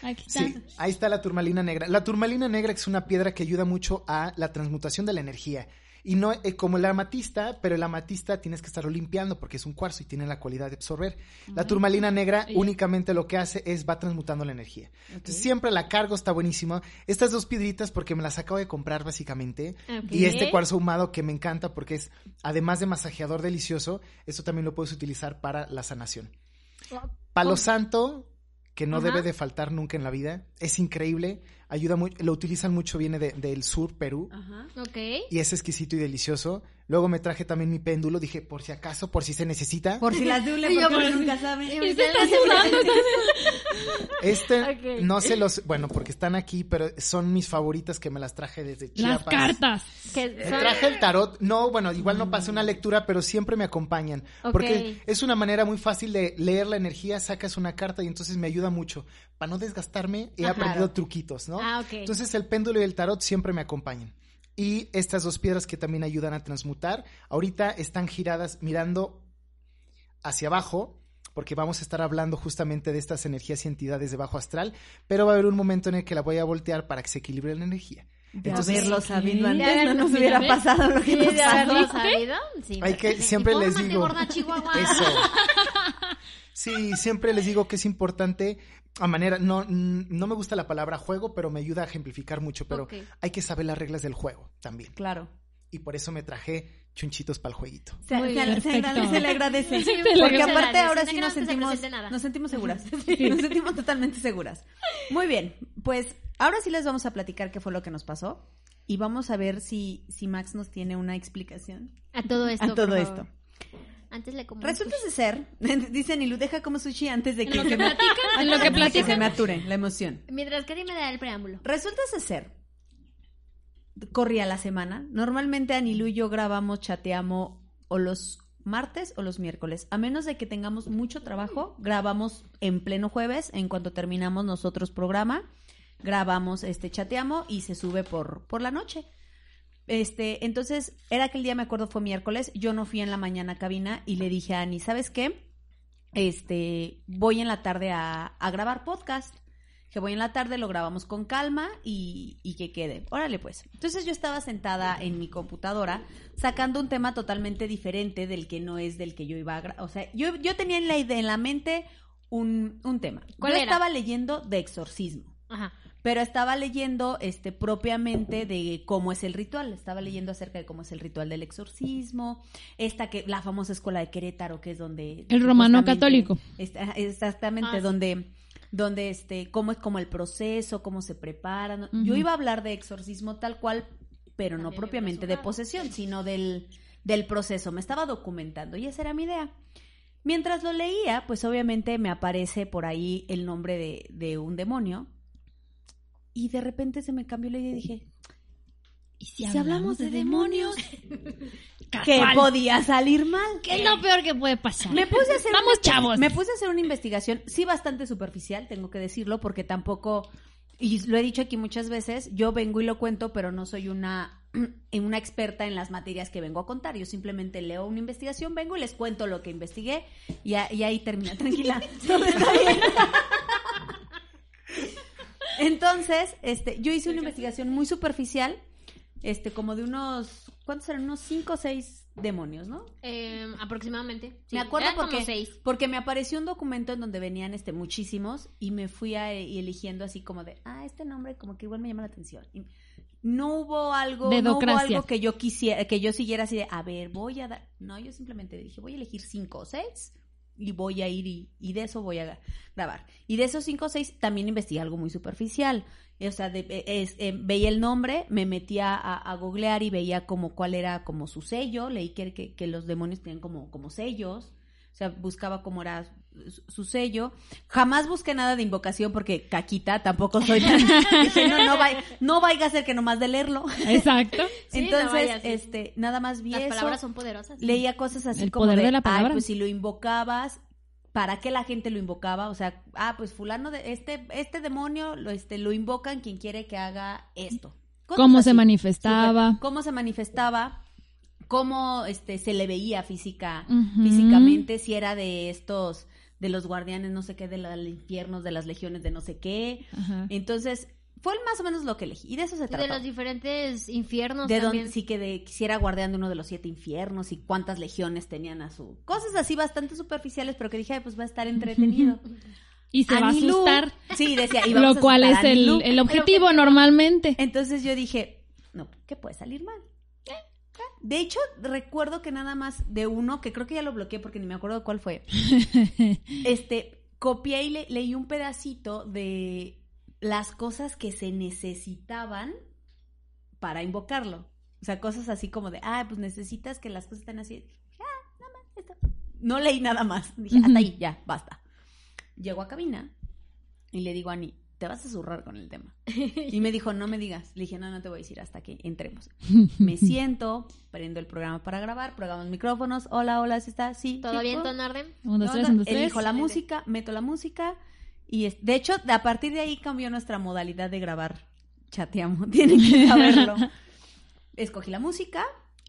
Aquí está. Sí, ahí está la turmalina negra. La turmalina negra es una piedra que ayuda mucho a la transmutación de la energía. Y no eh, como el amatista, pero el amatista tienes que estarlo limpiando porque es un cuarzo y tiene la cualidad de absorber. La turmalina negra únicamente lo que hace es va transmutando la energía. Entonces siempre la cargo, está buenísimo. Estas dos piedritas porque me las acabo de comprar básicamente. Ok. Y este cuarzo ahumado que me encanta porque es, además de masajeador delicioso, esto también lo puedes utilizar para la sanación. Palo ¿Cómo? santo, que no Ajá. debe de faltar nunca en la vida. Es increíble. Ayuda mucho, lo utilizan mucho, viene de- del sur, Perú, Ajá. Ok. y es exquisito y delicioso. Luego me traje también mi péndulo, dije, por si acaso, por si se necesita. Por si las dule, Y yo, porque pues, uno nunca sabe. Este, no se los, bueno, porque están aquí, pero son mis favoritas que me las traje desde Las Chiapas. cartas. Que Me traje el tarot, no, bueno, igual no pasé una lectura, pero siempre me acompañan. Porque es una manera muy fácil de leer la energía, sacas una carta y entonces me ayuda mucho. Para no desgastarme, he Ah, aprendido truquitos, ¿no? Ah, ok. Entonces el péndulo y el tarot siempre me acompañan. Y estas dos piedras que también ayudan a transmutar, ahorita están giradas mirando hacia abajo, porque vamos a estar hablando justamente de estas energías y entidades de bajo astral, pero va a haber un momento en el que la voy a voltear para que se equilibre la energía. De Entonces- haberlo sabido antes, no nos hubiera pasado lo que Sí, nos de haberlo sabido. Sí, Hay que- siempre les digo. gorda Chihuahua. Eso. Sí, siempre les digo que es importante a manera, no, no me gusta la palabra juego, pero me ayuda a ejemplificar mucho, pero hay que saber las reglas del juego también. Claro. Y por eso me traje chunchitos para el jueguito. Se, Muy se- bien. se le agradece. Sí, Porque aparte ahora sí nos no se sentimos, nos sentimos seguras. Nos sentimos totalmente seguras. Muy bien, pues ahora sí les vamos a platicar qué fue lo que nos pasó y vamos a ver si, si Max nos tiene una explicación A todo esto. a todo por esto. Antes le como. Resulta de ser, dice Nilu, deja como sushi antes de En que, lo se que me, platican, en lo que que se me ature la emoción. Mientras Katy me da el preámbulo. Resulta de ser, corría la semana. Normalmente Anilu y yo grabamos, chateamos o los martes o los miércoles. A menos de que tengamos mucho trabajo, grabamos en pleno jueves. En cuanto terminamos nosotros programa, grabamos, este, chateamos y se sube por, por la noche. Este, entonces, era que el día, me acuerdo, fue miércoles. Yo no fui en la mañana a cabina y le dije a Ani, ¿sabes qué? Este, voy en la tarde a, a grabar podcast. Que voy en la tarde, lo grabamos con calma y, y que quede. Órale, pues. Entonces yo estaba sentada en mi computadora sacando un tema totalmente diferente del que no es del que yo iba a grabar. O sea, yo, yo tenía en la en la mente un, un tema. ¿Cuál yo era? estaba leyendo de exorcismo Ajá. Pero estaba leyendo este propiamente de cómo es el ritual, estaba leyendo acerca de cómo es el ritual del exorcismo, esta que la famosa escuela de Querétaro que es donde El romano católico. está- exactamente Ah, donde donde este cómo es como el proceso, cómo se preparan. Yo iba a hablar de exorcismo tal cual, pero no propiamente de posesión, sino del del proceso. Me estaba documentando y esa era mi idea. Mientras lo leía, pues obviamente me aparece por ahí el nombre de, de un demonio. Y de repente se me cambió la idea y dije, ¿Y si hablamos de demonios? ¿qué Casual. podía salir mal? ¿Qué es lo peor que puede pasar? Me puse a hacer Vamos, una- chavos. Me puse a hacer una investigación, sí bastante superficial, tengo que decirlo, porque tampoco, y lo he dicho aquí muchas veces, yo vengo y lo cuento, pero no soy una, una experta en las materias que vengo a contar. Yo simplemente leo una investigación, vengo y les cuento lo que investigué y, a- y ahí termina. Tranquila, todo está bien. Entonces, este, yo hice una investigación muy superficial, este, como de unos, ¿cuántos eran? Unos cinco o seis demonios, ¿no? Eh, aproximadamente. Sí, me acuerdo eran como porque, seis. porque me apareció un documento en donde venían este muchísimos y me fui a, y eligiendo así como de, ah, este nombre como que igual me llama la atención. Y no hubo algo, no hubo algo que yo quisiera, que yo siguiera así de, a ver, voy a dar, no, yo simplemente dije, voy a elegir cinco o seis y voy a ir y, de eso voy a grabar. Y de esos cinco o seis también investigué algo muy superficial. O sea, de- es- eh, veía el nombre, me metía a, googlear y veía como cuál era como su sello, leí que, que, que los demonios tenían como, como sellos, o sea, buscaba cómo era su, sello. Jamás busqué nada de invocación porque caquita, tampoco soy tan... dije, no, no, vaya, no vaya a ser que nomás de leerlo. Exacto. Sí, no Entonces, vaya, sí. este, nada más vi Las eso palabras son poderosas. leía cosas así El como poder de, de la "Ay, palabra". pues si lo invocabas, ¿para qué la gente lo invocaba? O sea, ah, pues fulano de este este demonio lo este lo invocan quien quiere que haga esto. Cosas Cómo se manifestaba. Cómo se manifestaba, cómo este se le veía física físicamente si era de estos de los guardianes no sé qué de los infiernos de las legiones de no sé qué. Ajá. Entonces, fue más o menos lo que elegí y de eso se trata de los diferentes infiernos de también. dónde sí que de, quisiera guardián de uno de los siete infiernos y cuántas legiones tenían a su cosas así bastante superficiales pero que dije "Ay, pues va a estar entretenido Y se va a asustar. sí decía y vamos Lo a cual es el, Anilú. el objetivo normalmente. entonces yo dije no qué puede salir mal de hecho recuerdo que nada más de uno que creo que ya lo bloqueé porque ni me acuerdo cuál fue este copié y le- leí un pedacito de las cosas que se necesitaban para invocarlo. O sea, cosas así como de, ah, pues necesitas que las cosas estén así. Ah, nada más, esto. No leí nada más. Dije, hasta ahí, ya, basta. Llego a cabina y le digo a Ani, te vas a zurrar con el tema. Y me dijo, no me digas. Le dije, no, no te voy a decir hasta que entremos. Me siento, prendo el programa para grabar, programo micrófonos. Hola, hola, ¿sí está? Sí. ¿Todo bien, todo en orden? Un, dos, tres, un, dos, tres. Elijo la música, meto la música. Y es- de hecho, a partir de ahí cambió nuestra modalidad de grabar. Chateamos, tienen que saberlo. Escogí la música.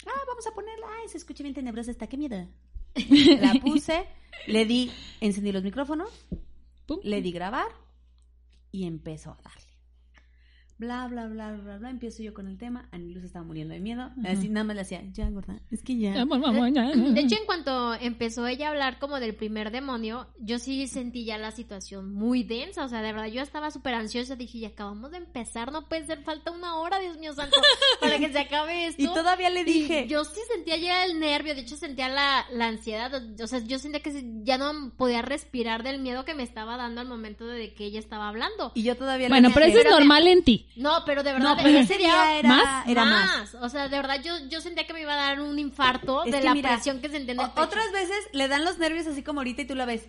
Ah, vamos a ponerla. Ay, se escucha bien tenebrosa esta, qué miedo. La puse, le di, encendí los micrófonos, Pum. le di grabar y empezó a darle. Bla, bla, bla, bla, bla. Empiezo yo con el tema. Anilus estaba muriendo de miedo. Así nada más le hacía, ya, gorda, es que ya. Vamos, vamos, ya. De hecho, en cuanto empezó ella a hablar como del primer demonio, yo sí sentí ya la situación muy densa. O sea, de verdad, yo estaba súper ansiosa. Dije, ya acabamos de empezar, no puede ser, falta una hora, Dios mío santo, para que se acabe esto. Y todavía le Y dije, yo sí sentía ya el nervio, de hecho sentía la, la ansiedad, o sea, yo sentía que ya no podía respirar del miedo que me estaba dando al momento de que ella estaba hablando. y yo todavía Bueno, le pero eso es normal en ti. No, pero de verdad, No, pero ese día era ¿Más? era más. O sea, de verdad, yo, yo sentía que me iba a dar un infarto Es de la mira, presión que sentía en el pecho. Otras veces le dan los nervios así como ahorita y tú la ves.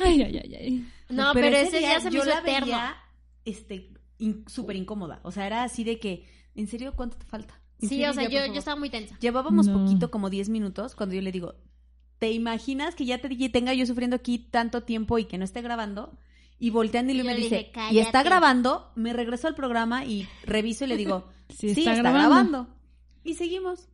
Ay, ay, ay, ay. No, pero, ese día, se me yo hizo la eterno. veía este, in- súper incómoda. O sea, era así de que, ¿en serio cuánto te falta? ¿En Sí, serio, o sea, ya, yo, yo estaba muy tensa. Llevábamos No. poquito, como 10 minutos, cuando yo le digo, ¿te imaginas que ya te tenga yo sufriendo aquí tanto tiempo y que no esté grabando? Y voltean y, Y me dice, dije, ¿y está grabando? Me regreso al programa y reviso y le digo, Sí, sí, está está, grabando. grabando. Y seguimos.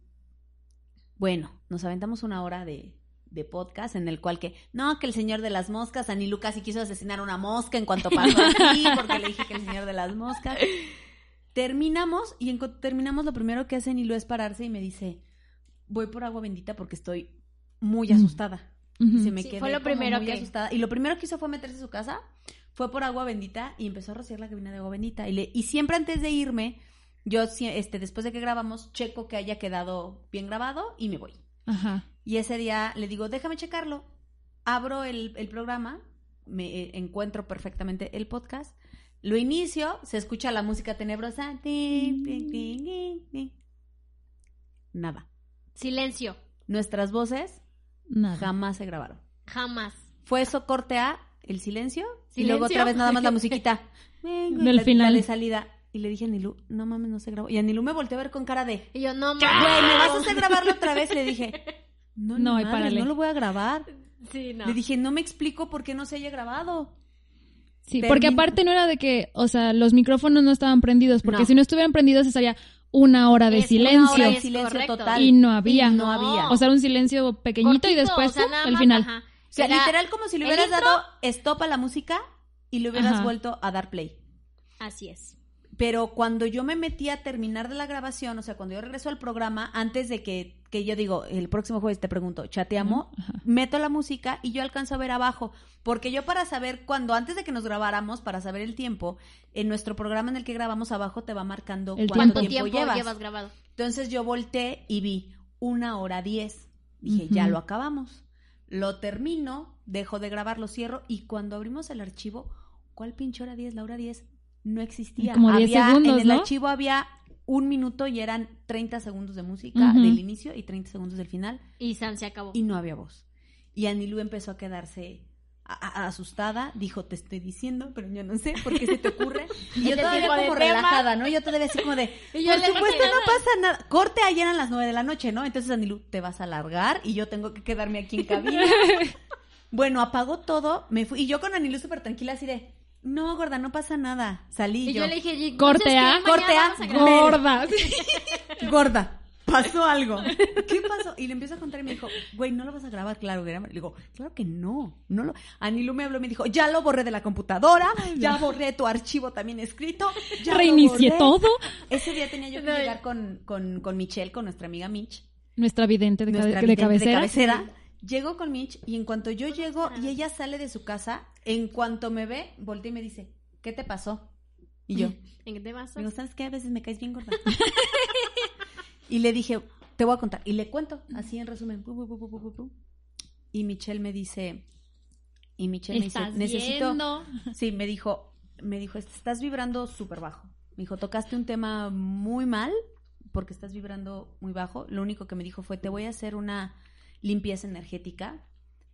Bueno, nos aventamos una hora de, de podcast en el cual que, no, que el señor de las moscas, Ani Lucas y quiso asesinar una mosca en cuanto pasó aquí, porque le dije que el señor de las moscas. Terminamos y en cuanto terminamos lo primero que hace Anilu es pararse y me dice, voy por agua bendita porque estoy muy Mm. asustada. Y se me Sí, quedé fue lo primero muy que- asustada. Y lo primero que hizo fue meterse a su casa, fue por agua bendita y empezó a rociar la cabina de agua bendita. Y, le, y siempre antes de irme, yo este, después de que grabamos, checo que haya quedado bien grabado y me voy. Ajá. Y ese día le digo, déjame checarlo. Abro el, el programa, me eh, encuentro perfectamente el podcast, lo inicio, se escucha la música tenebrosa. Nada. Silencio. Nuestras voces Nada. jamás se grabaron. Jamás. Fue eso corte a el silencio, y Silencio. luego otra vez nada más la musiquita. Vengo, y Del la, final. la de salida. Y le dije a Nilu, no mames, no se grabó. Y a Nilu me volteó a ver con cara de, Y yo, no güey, mames. ¿me vas a hacer grabarlo otra vez? Y le dije, no, No, no, y párale. no lo voy a grabar. Sí, no. Le dije, no me explico por qué no se haya grabado. Sí, Termina- porque aparte no era de que, o sea, los micrófonos no estaban prendidos, porque No. si no estuvieran prendidos estaría una hora de Es una silencio hora de silencio total. y no había. Y no había. O sea, era un silencio pequeñito y Cortito, después o sea, el final. ajá. O sea, Era- literal como si le hubieras intro- dado stop a la música y le hubieras Ajá. vuelto a dar play. Así es. Pero cuando yo me metí a terminar de la grabación, o sea, cuando yo regreso al programa, antes de que, que yo digo, el próximo jueves te pregunto, chateamos, Ajá. meto la música y yo alcanzo a ver abajo. Porque yo para saber cuando, antes de que nos grabáramos, para saber el tiempo, en nuestro programa en el que grabamos abajo te va marcando El cuánto ¿Cuánto tiempo, tiempo, llevas. llevas grabado? Entonces yo volteé y vi una hora diez. Dije, ya lo acabamos. Lo termino, dejo de grabar, lo cierro y cuando abrimos el archivo, ¿cuál pinche hora 10? La hora 10 no existía. Como 10 Había- segundos, En el ¿no? archivo había un minuto y eran 30 segundos de música del inicio y 30 segundos del final Y San se acabó. y no había voz. Y Anilú empezó a quedarse asustada, dijo, te estoy diciendo, pero yo no sé por qué se te ocurre. Y yo todavía como tema. relajada, ¿no? Yo todavía así como de, Y yo por supuesto no pasa nada. Corte ayer eran las nueve de la noche, ¿no? Entonces Anilú, te vas a largar y yo tengo que quedarme aquí en cabina. bueno, apagó todo, me fui. Y yo con Anilú súper tranquila así de, no, gorda, no pasa nada. Salí Y yo. yo le dije, "¿Y Corte A, corte A, a grabar". Gorda. gorda, pasó algo. ¿Qué pasó? Y le empiezo a contar y me dijo, güey, ¿no lo vas a grabar? Claro. Le digo, claro que no. no lo... Anilú me habló y me dijo, ya lo borré de la computadora, ya borré tu archivo también escrito, ya Reinicié borré". todo. Ese día tenía yo que No, llegar con, con, con Michelle, con nuestra amiga Mitch, Nuestra vidente de, nuestra de cabecera. cabecera. Llego con Mitch y en cuanto yo llego y ella sale de su casa, en cuanto me ve, voltea y me dice, ¿qué te pasó? Y yo, ¿En qué te vas? Digo, ¿sabes qué? A veces me caes bien gorda. y le dije, te voy a contar. Y le cuento, así en resumen. Y Michelle me dice, y Michelle me dice, necesito, viendo. sí, me dijo, me dijo, estás vibrando súper bajo. Me dijo, tocaste un tema muy mal porque estás vibrando muy bajo. Lo único que me dijo fue, te voy a hacer una limpieza energética.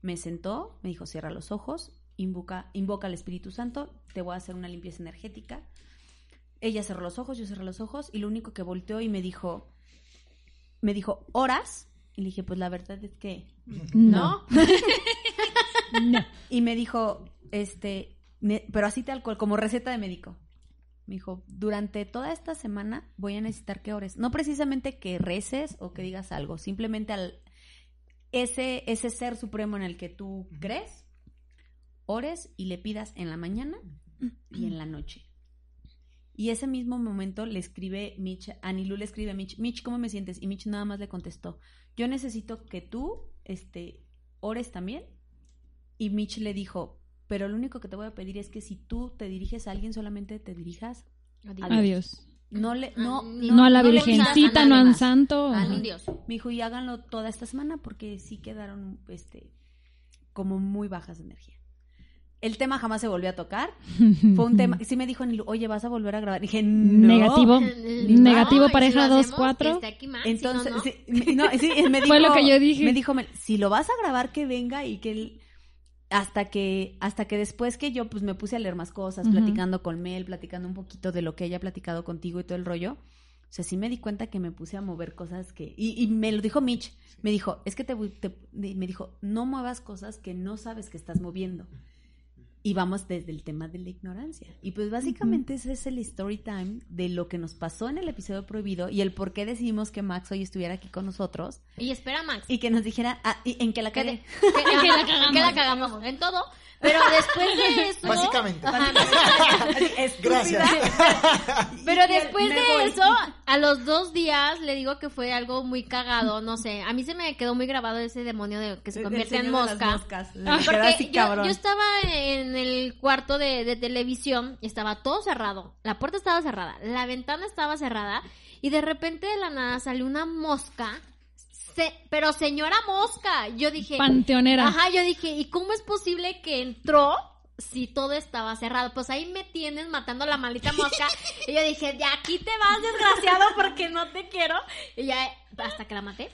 Me sentó, me dijo, cierra los ojos, invoca, invoca al Espíritu Santo, te voy a hacer una limpieza energética. Ella cerró los ojos, yo cerré los ojos y lo único que volteó y me dijo, me dijo, ¿horas? Y le dije, pues la verdad es que No. no. Y me dijo, este, me- pero así tal cual, como receta de médico. Me dijo, durante toda esta semana voy a necesitar que ores. No precisamente que reces o que digas algo, simplemente al ese, ese ser supremo en el que tú crees, ores y le pidas en la mañana y en la noche. Y ese mismo momento le escribe Mitch, Anilú le escribe a Mitch, Mitch, ¿cómo me sientes? Y Mitch nada más le contestó, yo necesito que tú, este, ores también. Y Mitch le dijo, pero lo único que te voy a pedir es que si tú te diriges a alguien, solamente te dirijas. Adiós. Adiós. No le, no, Ah, no, No, a la no a virgencita, no a un santo. A un Dios. Me dijo, y háganlo toda esta semana porque sí quedaron, este, como muy bajas de energía. El tema jamás se volvió a tocar. Fue un tema, sí me dijo, oye, ¿vas a volver a grabar? Dije, no. Negativo. No, Negativo pareja lo 2, hacemos, 4. este, aquí más, si no, Entonces, no. sí, no, sí, él me dijo, Fue lo que yo dije. Me dijo, si lo vas a grabar, que venga y que él, hasta que, hasta que después que yo pues me puse a leer más cosas, platicando con Mel, platicando un poquito de lo que ella ha platicado contigo y todo el rollo. O sea, sí me di cuenta que me puse a mover cosas que... Y, y me lo dijo Mitch. Me dijo, es que te, voy- te- me dijo, no muevas cosas que no sabes que estás moviendo. Y vamos desde el tema de la ignorancia. Y pues básicamente ese es el story time de lo que nos pasó en el episodio prohibido y el por qué decidimos que Max hoy estuviera aquí con nosotros Y espera, Max. y que nos dijera ah, y en que la que- que la cagamos. en todo. Pero después de eso. Básicamente. Ajá, Gracias. Pero después de eso, a los dos días le digo que fue algo muy cagado, no sé. A mí se me quedó muy grabado ese demonio de que se El convierte en señor de las mosca. moscas. Porque yo, cabrón. yo estaba en el cuarto de, de televisión, estaba todo cerrado, la puerta estaba cerrada, la ventana estaba cerrada y de repente de la nada salió una mosca, se- pero señora mosca, yo dije, Panteonera. ajá, yo dije, ¿y cómo es posible que entró? Si todo estaba cerrado, pues ahí me tienen matando a la maldita mosca. y yo dije, de aquí te vas, desgraciado, porque no te quiero. Y ya, hasta que la maté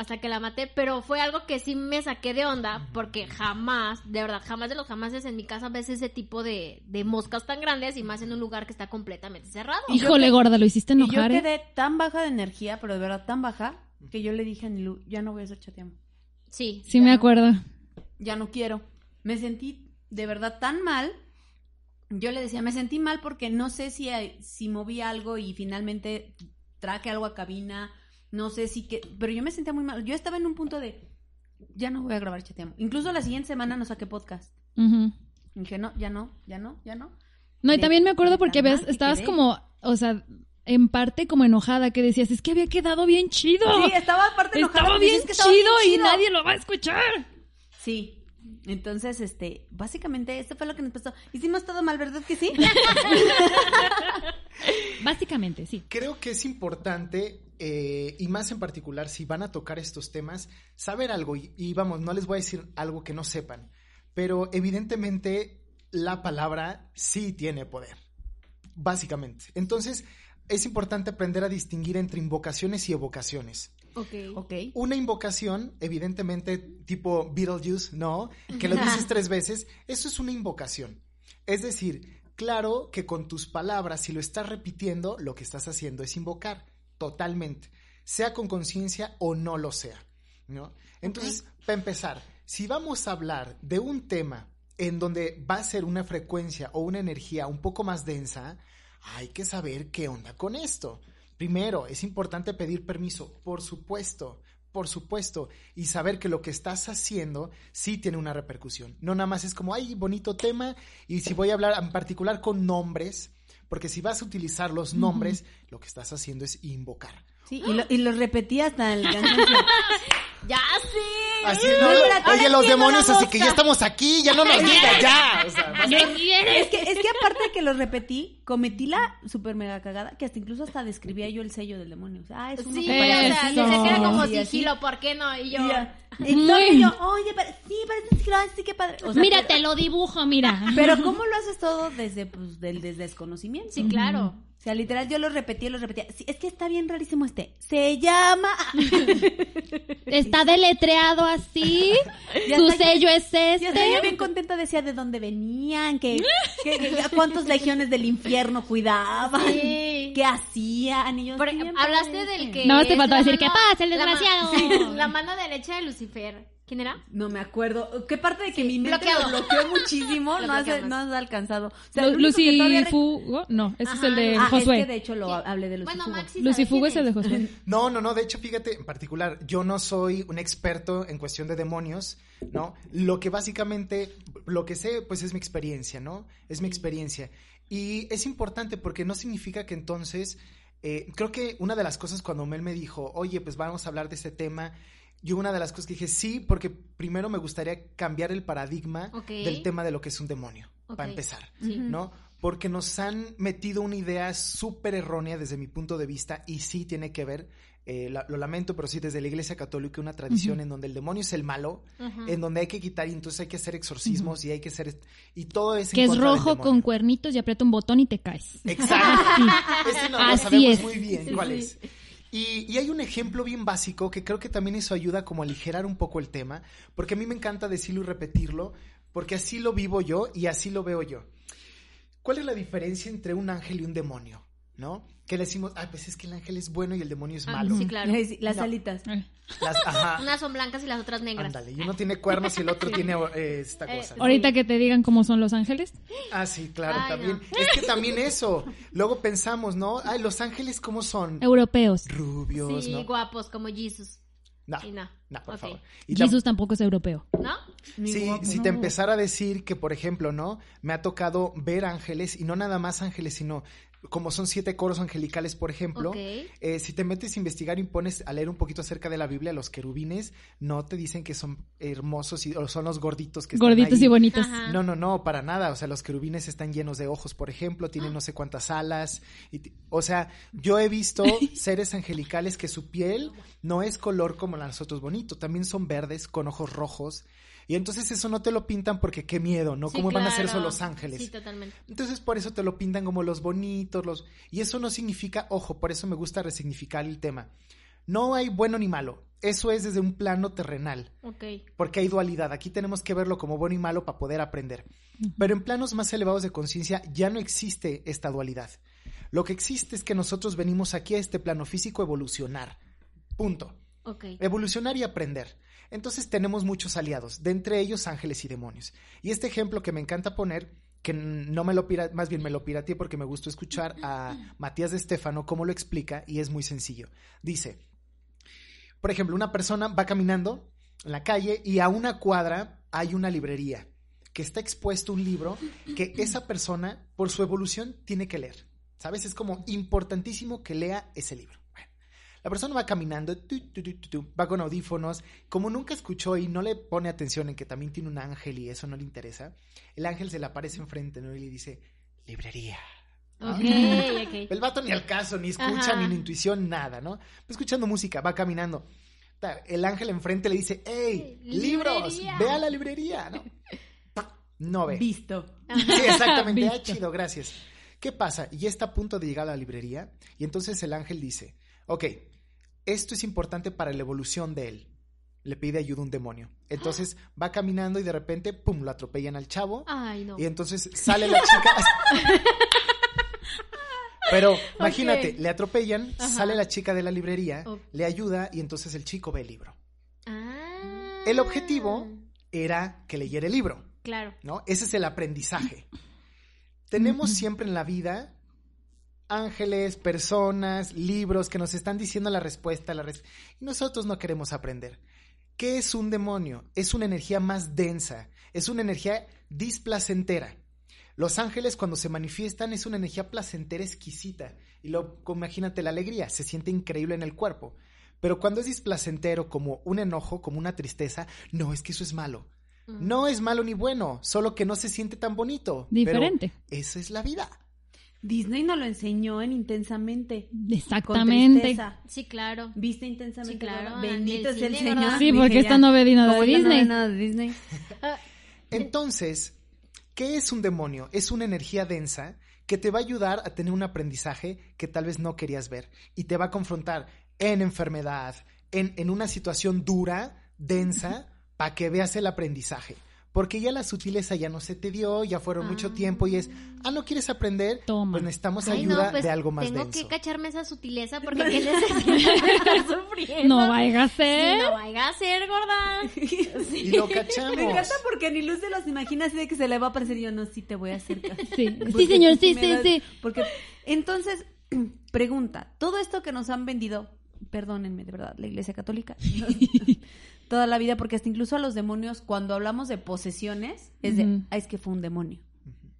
hasta que la maté, pero fue algo que sí me saqué de onda, porque jamás, de verdad, jamás de los jamases en mi casa ves ese tipo de, de moscas tan grandes y más en un lugar que está completamente cerrado. Híjole, que- gorda, lo hiciste Y yo enojar. ¿eh? quedé tan baja de energía, pero de verdad tan baja, que yo le dije a Nilu, ya no voy a hacer chateando. Sí. Sí, me no. acuerdo. Ya no quiero. Me sentí de verdad tan mal. Yo le decía, me sentí mal porque no sé si, si moví algo y finalmente traje algo a cabina. No sé si que... Pero yo me sentía muy mal. Yo estaba en un punto de... Ya no voy a grabar chateando. Incluso la siguiente semana no saqué podcast. Y dije, no, ya no, ya no, ya no. No, y De- también me acuerdo porque ves, estabas quedé. como, o sea, en parte como enojada, que decías, es que había quedado bien chido. Sí, estaba aparte enojada. estaba bien que estaba chido bien y chido. nadie lo va a escuchar. Sí. Entonces, este, básicamente, esto fue lo que nos pasó. Hicimos todo mal, ¿verdad que sí? Básicamente, sí. Creo que es importante, eh, y más en particular, si van a tocar estos temas, saber algo. Y, y vamos, no les voy a decir algo que no sepan, pero evidentemente la palabra sí tiene poder, básicamente. Entonces, es importante aprender a distinguir entre invocaciones y evocaciones. Ok. ok. Una invocación, evidentemente, tipo Beetlejuice, ¿no? Que lo dices tres veces, eso es una invocación. Es decir, claro que con tus palabras, si lo estás repitiendo, lo que estás haciendo es invocar, totalmente, sea con conciencia o no lo sea, ¿no? Entonces, para empezar, si vamos a hablar de un tema en donde va a ser una frecuencia o una energía un poco más densa, hay que saber qué onda con esto. Primero, es importante pedir permiso, por supuesto, por supuesto, y saber que lo que estás haciendo sí tiene una repercusión. No nada más es como, ay, bonito tema, y si voy a hablar en particular con nombres, porque si vas a utilizar los nombres, lo que estás haciendo es invocar. Sí, y lo, y lo repetí hasta el cansancio. Ya sí. Así, No, no, espérate, oye, los demonios, así que ya estamos aquí, ya no nos digas, ya. O sea, ¿Qué quieres? Es que, es que aparte de que lo repetí, cometí la super mega cagada, que hasta incluso hasta describía yo el sello del demonio. O sea, ah, es uno Sí, que o sea, se Eso. queda como y así. sigilo, ¿por qué no? Y yo... Y yo, oye, pare- sí, parece sigilo, sí, qué padre. O sea, Mira, pero- te lo dibujo, mira. Pero ¿cómo lo haces todo desde, pues, del desde desconocimiento? Sí, claro. O sea, literal, yo lo repetía, lo repetía. Sí, es que está bien rarísimo este. Se llama... Está deletreado así. Ya Su sello es Ya estaba yo este. bien contenta, decía de dónde venían, que, que- que- a cuántos legiones del infierno cuidaban, Sí. qué hacían. Y yo, Por- hablaste del este. que... No, te la decir, ¿qué pasa, el la ma- desgraciado? sí, La mano derecha de Lucifer. ¿Quién era? No me acuerdo. ¿Qué parte de que mi mente bloqueado. lo bloqueó muchísimo? Lo no, has, no has alcanzado. O sea, Lu- rec- Lucifugo. No, ese es el de Ah, es Josué. que de hecho lo hablé de Bueno, Lucifugo. Maxi Lucifugo quién es el de Josué. No, no, no, de hecho, fíjate, en particular, yo no soy un experto en cuestión de demonios, ¿no? Lo que básicamente, lo que sé, pues es mi experiencia, ¿no? Es mi experiencia. Y es importante porque no significa que entonces, eh, creo que una de las cosas cuando Mel me dijo, oye, pues vamos a hablar de este tema, yo una de las cosas que dije, sí, porque primero me gustaría cambiar el paradigma del tema de lo que es un demonio, para empezar. Sí. ¿no? Porque nos han metido una idea súper errónea desde mi punto de vista y sí tiene que ver, eh, la- lo lamento, pero sí desde la Iglesia Católica una tradición en donde el demonio es el malo, en donde hay que quitar y entonces hay que hacer exorcismos y hay que hacer... Y todo es... en Que es rojo con cuernitos y aprieta un botón y te caes. Exacto. Ese no, lo sabemos es. muy bien Sí, cuál sí. es. Y, hay un ejemplo bien básico que creo que también eso ayuda como a aligerar un poco el tema, porque a mí me encanta decirlo y repetirlo, porque así lo vivo yo y así lo veo yo. ¿Cuál es la diferencia entre un ángel y un demonio? ¿No? Que le decimos, ah, pues es que el ángel es bueno y el demonio es Ah, malo. Sí, claro. Ay, Las No. alitas. Las- ajá. Unas son blancas y las otras negras. Ándale, y uno tiene cuernos y el otro tiene eh, esta Eh, cosa. ¿no? Ahorita que te digan cómo son los ángeles. Ah, sí, claro, Ay, también. no. Es que también eso. Luego pensamos, ¿no? Ay, los ángeles, ¿cómo son? Europeos. Rubios, Sí, ¿no? guapos como Jesus. No, no. no, por favor. Y tam- Jesús tampoco es europeo. ¿No? Sí, guapo. si te empezara a decir que, por ejemplo, ¿no? Me ha tocado ver ángeles, y no nada más ángeles, sino como son siete coros angelicales, por ejemplo. Eh, si te metes a investigar y pones a leer un poquito acerca de la Biblia, los querubines no te dicen que son hermosos y, o son los gorditos que están Gorditos ahí. y bonitos. Ajá. No, no, no, para nada. O sea, los querubines están llenos de ojos, por ejemplo, tienen no sé cuántas alas. Y, o sea, yo he visto seres angelicales que su piel no es color como la de nosotros bonito, también son verdes con ojos rojos. Y entonces eso no te lo pintan porque qué miedo, ¿no? Sí, ¿Cómo van a ser eso los ángeles? Sí, totalmente. Entonces por eso te lo pintan como los bonitos, los... Y eso no significa, ojo, por eso me gusta resignificar el tema. No hay bueno ni malo. Eso es desde un plano terrenal Ok. porque hay dualidad. Aquí tenemos que verlo como bueno y malo para poder aprender. Pero en planos más elevados de conciencia ya no existe esta dualidad. Lo que existe es que nosotros venimos aquí a este plano físico a evolucionar. Punto. Ok. Evolucionar y aprender. Entonces tenemos muchos aliados, de entre ellos ángeles y demonios. Y este ejemplo que me encanta poner, que no me lo pira, más bien me lo pirateé porque me gustó escuchar a Matías de Estefano cómo lo explica y es muy sencillo. Dice, por ejemplo, una persona va caminando en la calle y a una cuadra hay una librería que está expuesto un libro que esa persona, por su evolución, tiene que leer. ¿Sabes? Es como importantísimo que lea ese libro. La persona va caminando, tu, tu, tu, tu, tu, va con audífonos, como nunca escuchó y no le pone atención en que también tiene un ángel y eso no le interesa, el ángel se le aparece enfrente ¿no? y le dice, librería. El vato ni al caso, ni escucha, Ajá. ni la intuición, nada, ¿no? Va escuchando música, va caminando. El ángel enfrente le dice, ¡Ey, libros! Librería. ¡Ve a la librería! No, no ve. Visto. Sí, exactamente. Ah, Visto. chido, gracias. ¿Qué pasa? Y está a punto de llegar a la librería y entonces el ángel dice, ok, esto es importante para la evolución de él. Le pide ayuda a un demonio. Entonces va caminando y de repente, pum, lo atropellan al chavo Ay, no. y entonces sale la chica. Pero imagínate, le atropellan, Ajá. sale la chica de la librería, le ayuda y entonces el chico ve el libro. Ah. El objetivo era que leyera el libro. Claro. ¿no? Ese es el aprendizaje. Tenemos siempre en la vida ángeles, personas, libros que nos están diciendo la respuesta, la res- y nosotros no queremos aprender. ¿Qué es un demonio? Es una energía más densa, es una energía displacentera. Los ángeles cuando se manifiestan es una energía placentera exquisita y lo imagínate la alegría, se siente increíble en el cuerpo. Pero cuando es displacentero como un enojo, como una tristeza, no, es que eso es malo. No es malo ni bueno, solo que no se siente tan bonito. Pero Diferente. esa es la vida. Disney nos lo enseñó en Intensamente. Exactamente. Sí, claro. ¿Viste Intensamente? Sí, claro, Gorda? Bendito en es el cine, Señor. Sí, porque esta no ve nada de ya no ve Disney. nada de Disney. Entonces, ¿qué es un demonio? Es una energía densa que te va a ayudar a tener un aprendizaje que tal vez no querías ver y te va a confrontar en enfermedad, en, en una situación dura, densa, para que veas el aprendizaje. Porque ya la sutileza ya no se te dio, ya fueron mucho tiempo y es, ah, ¿no quieres aprender? Toma. Pues necesitamos Ay, ayuda no, pues, de algo más tengo denso. que cacharme esa sutileza porque qué necesidad de estar sufriendo. No vaya a Sí, ser. no vaya a ser, gorda. Y lo cachamos. Me encanta porque ni Luz se los imagina así de que se le va a aparecer y yo no, sí te voy a hacer caso. Sí, sí, señor, sí, sí, das- sí. Porque, entonces, pregunta, todo esto que nos han vendido, perdónenme, de verdad, la Iglesia Católica, toda la vida, porque hasta incluso a los demonios, cuando hablamos de posesiones, es de, ah, es que fue un demonio.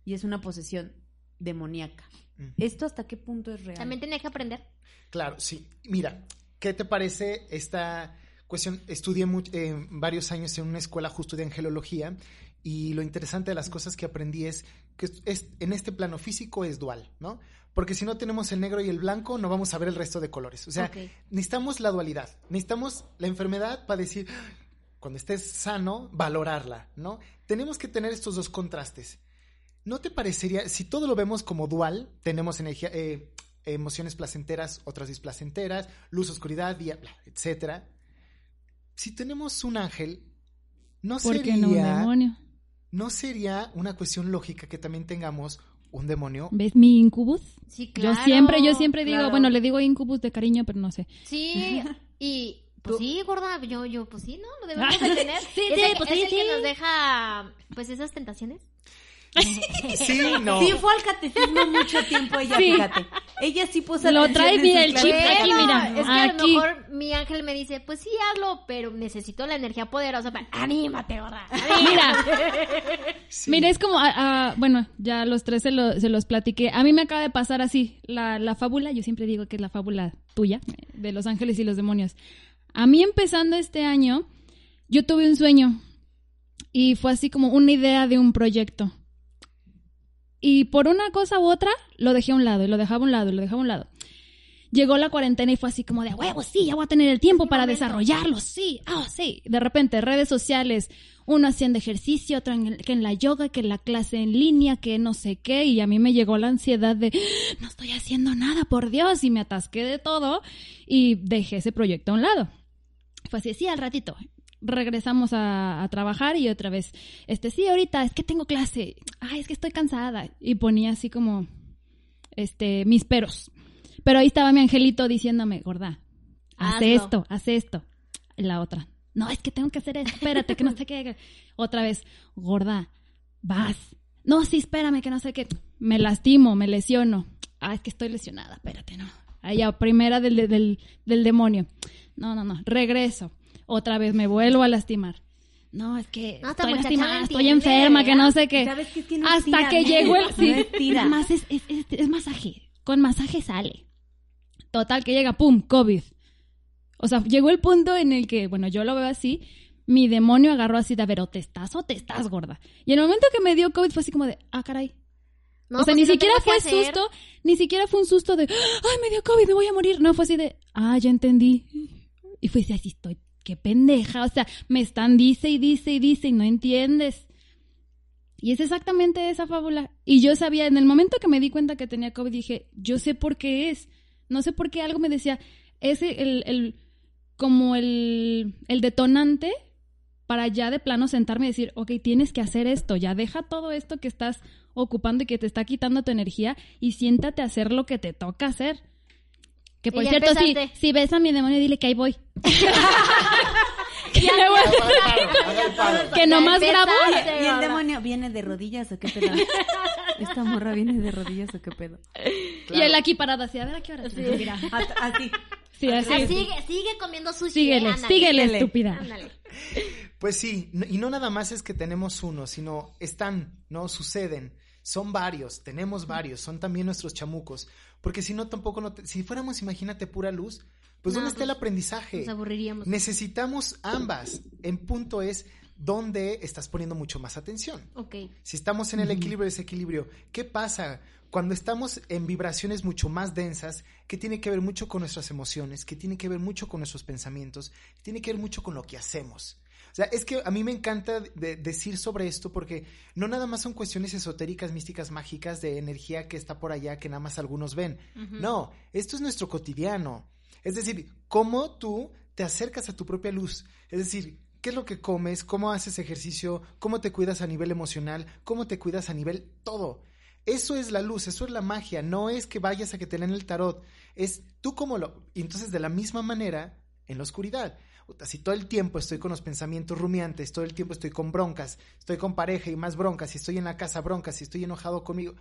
Y es una posesión demoníaca. ¿Esto hasta qué punto es real? También tenía que aprender. Claro, sí. Mira, ¿qué te parece esta cuestión? Estudié eh, varios años en una escuela justo de angelología y lo interesante de las cosas que aprendí es que es- es- en este plano físico es dual, ¿no? Porque si no tenemos el negro y el blanco, no vamos a ver el resto de colores. O sea, necesitamos la dualidad. Necesitamos la enfermedad para decir, cuando estés sano, valorarla, ¿no? Tenemos que tener estos dos contrastes. ¿No te parecería, si todo lo vemos como dual, tenemos energía, eh, emociones placenteras, otras displacenteras, luz, oscuridad, día, bla, etcétera? Si tenemos un ángel, ¿no ¿Por sería, qué no un demonio? ¿no sería una cuestión lógica que también tengamos un demonio? ¿Ves mi incubus? Sí, claro. Yo siempre, yo siempre digo, claro. bueno, le digo incubus de cariño, pero no sé. Sí, y pues Tú- sí, gorda, yo, yo, pues sí, ¿no? Lo debemos de tener. Sí, es sí, el, pues es sí, el que nos deja, pues, esas tentaciones. Sí, no. Sí, fue al catecismo mucho tiempo ella, Sí. fíjate. Ella sí puso Lo trae sus el clases. chip aquí, Bueno, mira, es que a lo mejor mi ángel me dice, pues sí, hazlo, pero necesito la energía poderosa para... Anímate, gorda. Mira, Sí. mira, es como, ah, ah, bueno, ya los tres se, lo- se los platiqué. A mí me acaba de pasar así, la, la fábula, yo siempre digo que es la fábula tuya, de los ángeles y los demonios. A mí empezando este año, yo tuve un sueño y fue así como una idea de un proyecto. Y por una cosa u otra, lo dejé a un lado, y lo dejaba a un lado, y lo dejaba a un lado. Llegó la cuarentena y fue así como de, huevo, sí, ya voy a tener el tiempo para momento. desarrollarlo, sí, ah, sí. De repente, redes sociales, uno haciendo ejercicio, otro en, que en la yoga, que en la clase en línea, que no sé qué, y a mí me llegó la ansiedad de, "Ah, no estoy haciendo nada, por Dios, y me atasqué de todo y dejé ese proyecto a un lado. Fue así, sí, al ratito. Regresamos a, a trabajar y otra vez, este, sí, ahorita, es que tengo clase, ay, es que estoy cansada. Y ponía así como, este, mis peros. Pero ahí estaba mi angelito diciéndome, gorda, haz esto, haz esto. La otra, no, es que tengo que hacer esto, espérate, que no sé qué. Otra vez, gorda, vas. No, sí, espérame, que no sé qué. Me lastimo, me lesiono. Ah, es que estoy lesionada, espérate, no. Allá, primera del, del, del demonio. No, no, no, regreso. Otra vez me vuelvo a lastimar. No, es que No, estoy lastimada, no estoy enferma, que no sé qué. ¿Sabes qué? Es que no Hasta que llegó el... Sí, es, es, es- masaje. Con masaje sale. Total, que llega, pum, COVID. O sea, llegó el punto en el que, bueno, yo lo veo así, mi demonio agarró así de, a ver, o te estás o te estás, gorda. Y en el momento que me dio COVID fue así como de, ah, caray. No, o sea, pues ni siquiera que fue hacer. susto, ni siquiera fue un susto de, ay, me dio COVID, me voy a morir. No, fue así de, ah, ya entendí. Y fue así, así estoy, qué pendeja. O sea, me están dice y dice y dice y no entiendes. Y es exactamente esa fábula. Y yo sabía, en el momento que me di cuenta que tenía COVID, dije, yo sé por qué es. No sé por qué algo me decía, es el, el como el, el detonante para ya de plano sentarme y decir, ok, tienes que hacer esto, ya deja todo esto que estás ocupando y que te está quitando tu energía y siéntate a hacer lo que te toca hacer. Que por cierto, si, si ves a mi demonio, dile que ahí voy. que, le voy- que nomás grabo. ¿Y el demonio viene de rodillas o qué pedo? ¿Esta morra viene de rodillas o qué pedo? Y él aquí parado así, a ver a qué hora. Mira. At- Así. Sí, así. Ah, sigue, sigue comiendo sushi. Síguele, ándale. síguele, síguele. estúpida. Ándale. Pues sí, y no nada más es que tenemos uno, sino están, ¿no? Suceden. Son varios, tenemos varios, son también nuestros chamucos. Porque si no, tampoco, no te- si fuéramos, imagínate, pura luz, pues No, ¿dónde está el pues, aprendizaje? Nos aburriríamos. Necesitamos ambas. En punto es dónde estás poniendo mucho más atención. Ok. Si estamos en el equilibrio, desequilibrio, ¿qué pasa cuando estamos en vibraciones mucho más densas, que tiene que ver mucho con nuestras emociones, que tiene que ver mucho con nuestros pensamientos, que tiene que ver mucho con lo que hacemos? O sea, es que a mí me encanta de- decir sobre esto porque no nada más son cuestiones esotéricas, místicas, mágicas de energía que está por allá que nada más algunos ven. No, esto es nuestro cotidiano. Es decir, cómo tú te acercas a tu propia luz. Es decir, qué es lo que comes, cómo haces ejercicio, cómo te cuidas a nivel emocional, cómo te cuidas a nivel todo. Eso es la luz, eso es la magia. No es que vayas a que te lean el tarot. Es tú como lo. Y entonces, de la misma manera, en la oscuridad. Puta, Si todo el tiempo estoy con los pensamientos rumiantes, todo el tiempo estoy con broncas, estoy con pareja y más broncas, si estoy en la casa broncas, si estoy enojado conmigo,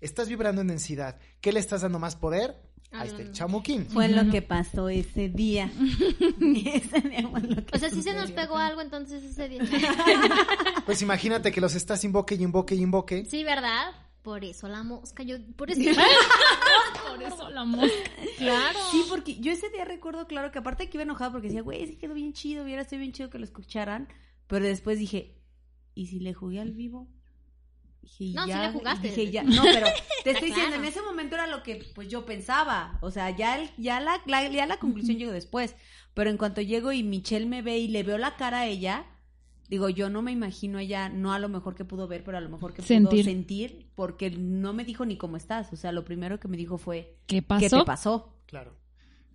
estás vibrando en densidad. ¿Qué le estás dando más poder? A este Ah. chamuquín. Fue lo que pasó ese día. ese día fue lo que O sea, sí se nos pegó algo entonces ese día. Pues imagínate que los estás invoque y invoque y invoque. Sí, ¿verdad? Por eso la mosca, yo, por eso. Por eso la mosca. claro. Sí, porque yo ese día recuerdo, claro, que aparte que iba enojada porque decía, güey, se quedó bien chido, hubiera sido bien chido que lo escucharan. Pero después dije, ¿y si le jugué al vivo? Dije, No, ya, le jugaste. Dije, ya, no, pero te estoy diciendo, en ese momento era lo que pues yo pensaba. O sea, ya, el- ya, la, la- ya la conclusión llegó después. Pero en cuanto llego y Michelle me ve y le veo la cara a ella, digo, yo no me imagino ella, no a lo mejor que pudo ver, pero a lo mejor que Sentir. pudo sentir, porque no me dijo ni cómo estás. O sea, lo primero que me dijo fue, ¿Qué ¿qué pasó? te pasó? Claro,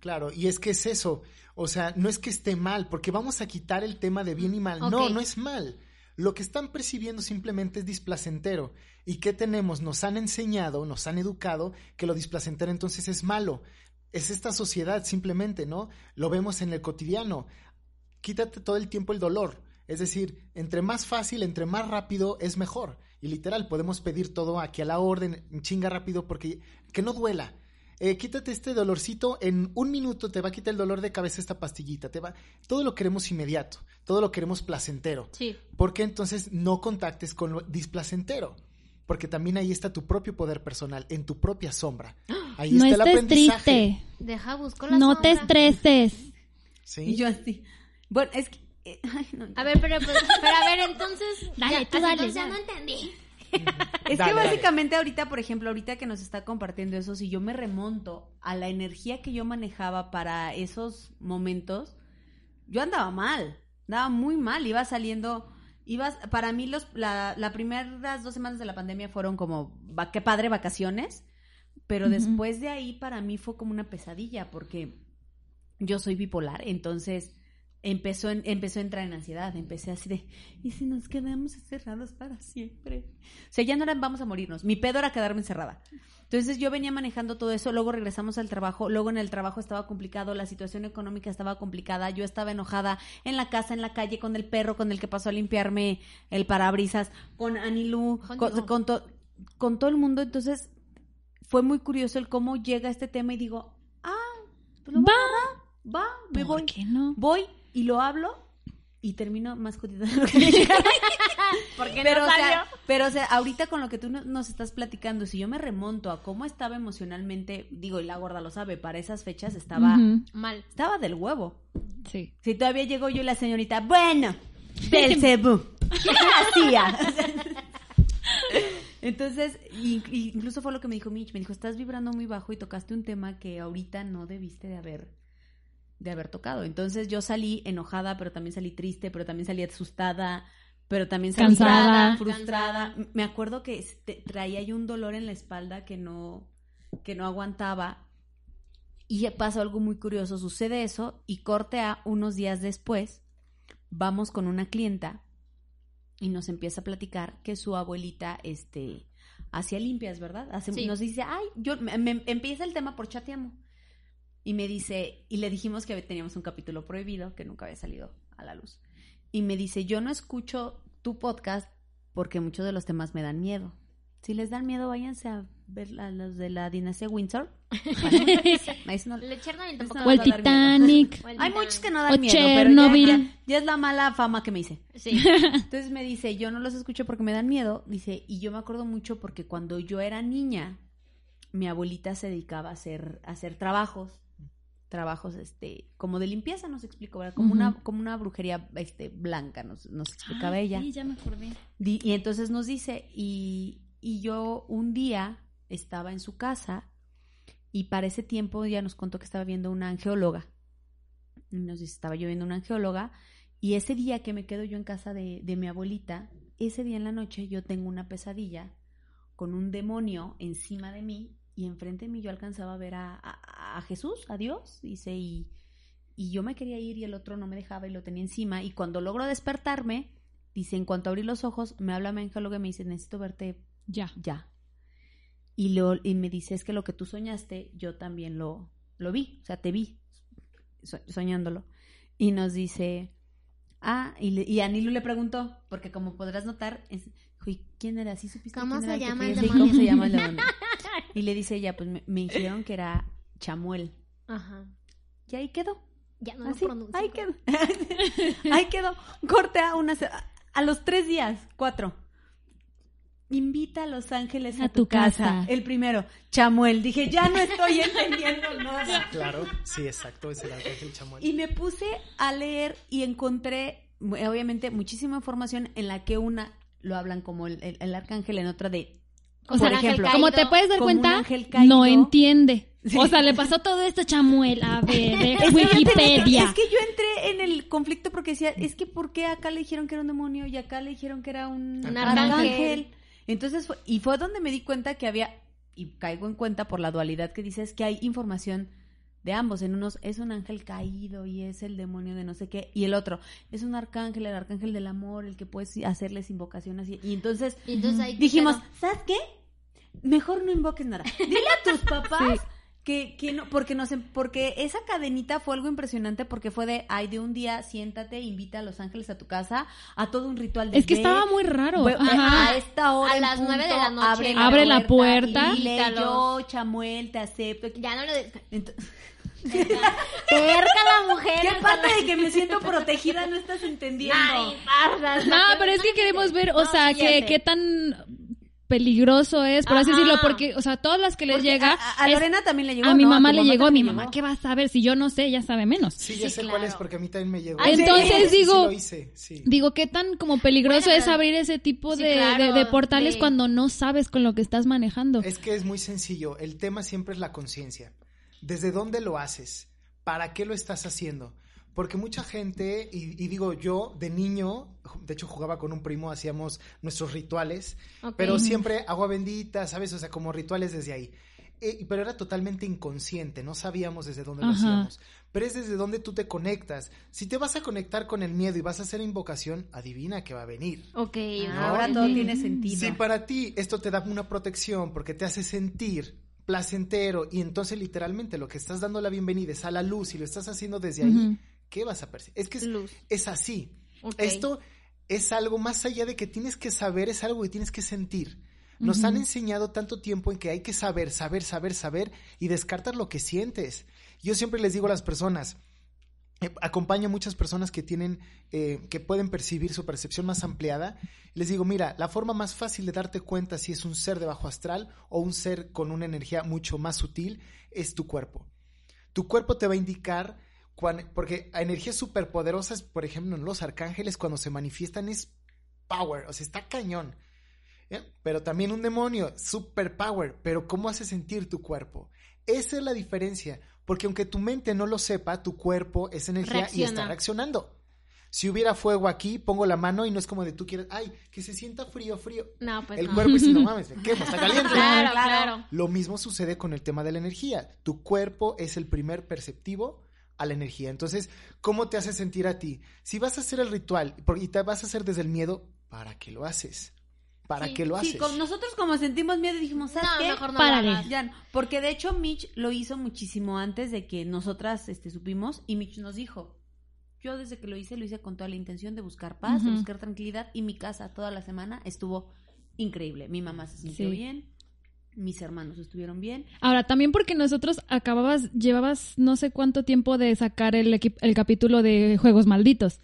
claro. Y es que es eso. O sea, no es que esté mal, porque vamos a quitar el tema de bien y mal. No, no es mal. Lo que están percibiendo simplemente es displacentero. ¿Y qué tenemos? Nos han enseñado, nos han educado que lo displacentero entonces es malo. Es esta sociedad simplemente, ¿no? Lo vemos en el cotidiano. Quítate todo el tiempo el dolor. Es decir, entre más fácil, entre más rápido es mejor. Y literal, podemos pedir todo aquí a la orden, en chinga rápido, porque que no duela. Eh, quítate este dolorcito, en un minuto te va a quitar el dolor de cabeza esta pastillita, te va, todo lo queremos inmediato, todo lo queremos placentero. Sí. Porque entonces no contactes con lo displacentero? Porque también ahí está tu propio poder personal, en tu propia sombra. Ahí No está el aprendizaje. triste. Deja, busco la No te estreses. ¿Sí? Y yo así. Bueno, es que. ay, no, A ver, pero, pero, pero a ver, entonces. Dale, ya, tú dale, entonces ya dale. no entendí. Es Dale, que dale. básicamente ahorita, por ejemplo, ahorita que nos está compartiendo eso, si yo me remonto a la energía que yo manejaba para esos momentos, yo andaba mal, andaba muy mal, iba saliendo, ibas, para mí los, la, la primeras dos semanas de la pandemia fueron como, va, qué padre vacaciones, pero después de ahí para mí fue como una pesadilla, porque yo soy bipolar, entonces empezó, en- empezó a entrar en ansiedad, empecé así de, ¿y si nos quedamos encerrados para siempre? O sea, ya no era vamos a morirnos, mi pedo era quedarme encerrada. Entonces yo venía manejando todo eso, luego regresamos al trabajo, luego en el trabajo estaba complicado, la situación económica estaba complicada, yo estaba enojada en la casa, en la calle, con el perro con el que pasó a limpiarme el parabrisas, con Anilú, Con- con, con to- con todo el mundo, entonces fue muy curioso el cómo llega este tema y digo, ah, pues lo voy a agarrar, va, me ¿Por voy. qué no? Voy y lo hablo y termino más jodida de lo que me. Porque pero, no o salió. sea, pero, o sea, ahorita con lo que tú no- nos estás platicando, si yo me remonto a cómo estaba emocionalmente, digo, y la gorda lo sabe, para esas fechas estaba, Mal. estaba del huevo. Sí. Si todavía llegó yo y la señorita, bueno, Belcebú, ¿qué hacía? Entonces, y- y incluso fue lo que me dijo Mitch, me dijo, estás vibrando muy bajo y tocaste un tema que ahorita no debiste de haber, de haber tocado. Entonces yo salí enojada, pero también salí triste, pero también salí asustada, pero también salí Cansada. frustrada. Me acuerdo que este, traía yo un dolor en la espalda que no, que no aguantaba. Y pasa algo muy curioso, sucede eso y corte a unos días después, vamos con una clienta y nos empieza a platicar que su abuelita, este, hacía limpias, ¿verdad? Hace- Sí. Nos dice, ay, yo, me, me- empieza el tema por chateamo. Y me dice, y le dijimos que teníamos un capítulo prohibido que nunca había salido a la luz. Y me dice, yo no escucho tu podcast porque muchos de los temas me dan miedo. Si les dan miedo, váyanse a ver a los de la dinastía Windsor. No- El Chernobyl tampoco. O el. Titanic. Hay muchos que no dan O miedo, pero Chernobyl. ya, ya- ya es la mala fama que me hice. Sí. Entonces me dice, yo no los escucho porque me dan miedo. Dice, y yo me acuerdo mucho porque cuando yo era niña, mi abuelita se dedicaba a hacer, a hacer trabajos trabajos este como de limpieza nos explicó ¿verdad? como una como una brujería este blanca nos, nos explicaba Ah, ella Sí, ya me acordé. Y entonces nos dice y, y yo un día estaba en su casa y para ese tiempo ya nos contó que estaba viendo una angeóloga y nos dice estaba yo viendo una angeóloga y ese día que me quedo yo en casa de, de mi abuelita ese día en la noche yo tengo una pesadilla con un demonio encima de mí y enfrente de mí yo alcanzaba a ver a, a- a Jesús, a Dios, dice, y, y yo me quería ir y el otro no me dejaba y lo tenía encima. Y cuando logro despertarme, dice, en cuanto abrí los ojos, me habla mi y me dice, necesito verte Ya. ya. Y, lo, y me dice, es que lo que tú soñaste, yo también lo, lo vi, o sea, te vi so- soñándolo. Y nos dice, ah, y, le- y a le preguntó, porque como podrás notar, es, dijo, "¿Y ¿quién era? ¿Sí supiste ¿Cómo quién se era que llama el demonio? ¿Cómo se llama el demonio? Y le dice ella, pues me, me dijeron que era Chamuel. Ajá. Y ahí quedó. Ya no lo Así, pronuncio. ahí quedó. ahí quedó. Corte a una a los tres días, cuatro. Invita a Los Ángeles a, A tu, tu casa. casa. El primero, Chamuel. Dije, ya no estoy entendiendo nada. Claro, sí, exacto, es el arcángel Chamuel. Y me puse a leer y encontré, obviamente, muchísima información en la que una lo hablan como el, el- el arcángel, en otra de. O sea, por ángel ejemplo, caído. Como te puedes dar cuenta, caído. no entiende. Sí. O sea, le pasó todo esto a Chamuel. A ver, de Es Wikipedia. Es que yo entré en el conflicto porque decía, es que ¿por qué acá le dijeron que era un demonio y acá le dijeron que era un, Un arcángel? arcángel. Entonces, fue, y fue donde me di cuenta que había, y caigo en cuenta por la dualidad que dices, que hay información de ambos. En unos es un ángel caído y es el demonio de no sé qué, y el otro es un arcángel, el arcángel del amor, el que puedes hacerles invocaciones. Y, y entonces Y entonces ahí dijimos. ¿sabes qué? Mejor no invoques nada. Dile a tus papás Sí. que, que no, porque no sé, porque esa cadenita fue algo impresionante porque fue de, ay, de un día siéntate, invita a los ángeles a tu casa, a todo un ritual de Es que ve, estaba muy raro. ve- Ajá. a esta hora A en las nueve de la noche. abre la, Abre la puerta. y dile, yo, Chamuel, te acepto. Ya no le... Ent- Cerca la mujer. ¿Qué parte de que me siento protegida no estás entendiendo? Ay, pardas, No, ¿qué pero es que queremos ver, o No, sea, que, qué tan peligroso es, por así decirlo, porque, o sea, todas las que les Porque llega, a, a es- Lorena también le llegó. a mi ¿no? mamá le llegó, a mi mamá. ¿qué vas a ver? Si yo no sé, ella sabe menos. Sí, ya Sí, sé cuál es porque a mí también me llegó. Ah. Entonces Sí, digo, lo hice, sí. digo, qué tan como peligroso Bueno, es abrir ese tipo Sí, de, claro, de- de portales de- cuando no sabes con lo que estás manejando. Es que es muy sencillo. El tema siempre es la conciencia. ¿Desde dónde lo haces? ¿Para qué lo estás haciendo? Porque mucha gente, y, y digo yo, de niño, de hecho jugaba con un primo, hacíamos nuestros rituales, pero siempre agua bendita, ¿sabes? O sea, como rituales desde ahí. Eh, pero era totalmente inconsciente, no sabíamos desde dónde lo Ajá. hacíamos. Pero es desde dónde tú te conectas. Si te vas a conectar con el miedo y vas a hacer invocación, adivina que va a venir. Ok. Ah, Ahora todo tiene sentido. Si para ti esto te da una protección porque te hace sentir placentero y entonces literalmente lo que estás dando la bienvenida es a la luz y lo estás haciendo desde ahí. ¿Qué vas a percibir? Es que es, Luz. es así. Esto es algo más allá de que tienes que saber, es algo que tienes que sentir. Nos han enseñado tanto tiempo en que hay que saber, saber, saber, saber y descartar lo que sientes. Yo siempre les digo a las personas, eh, acompaño a muchas personas que tienen, eh, que pueden percibir su percepción más ampliada. Les digo, mira, la forma más fácil de darte cuenta si es un ser de bajo astral o un ser con una energía mucho más sutil es tu cuerpo. Tu cuerpo te va a indicar, porque a energías superpoderosas, por ejemplo, en los arcángeles, cuando se manifiestan es power, o sea, está cañón. ¿eh? Pero también un demonio, super power, pero ¿cómo hace sentir tu cuerpo? Esa es la diferencia, porque aunque tu mente no lo sepa, tu cuerpo es energía y está reaccionando. Si hubiera fuego aquí, pongo la mano y no es como de tú quieres, ay, que se sienta frío, frío. No, pues el no. cuerpo dice, no mames, me quemo, está caliente. Claro. claro. Lo mismo sucede con el tema de la energía. Tu cuerpo es el primer perceptivo a la energía. Entonces, ¿cómo te hace sentir a ti? Si vas a hacer el ritual por- y te vas a hacer desde el miedo, ¿para qué lo haces? ¿Para Sí, qué lo haces? Sí, con nosotros como sentimos miedo dijimos, ¿sabes No, qué? mejor no Párale. lo hagas. Ya no, porque de hecho Mitch lo hizo muchísimo antes de que nosotras este, supimos y Mitch nos dijo, yo desde que lo hice lo hice con toda la intención de buscar paz, de buscar tranquilidad y mi casa toda la semana estuvo increíble. Mi mamá se sintió Sí. bien, mis hermanos estuvieron bien. Ahora, también porque nosotros acababas, llevabas no sé cuánto tiempo de sacar el, el capítulo de Juegos Malditos.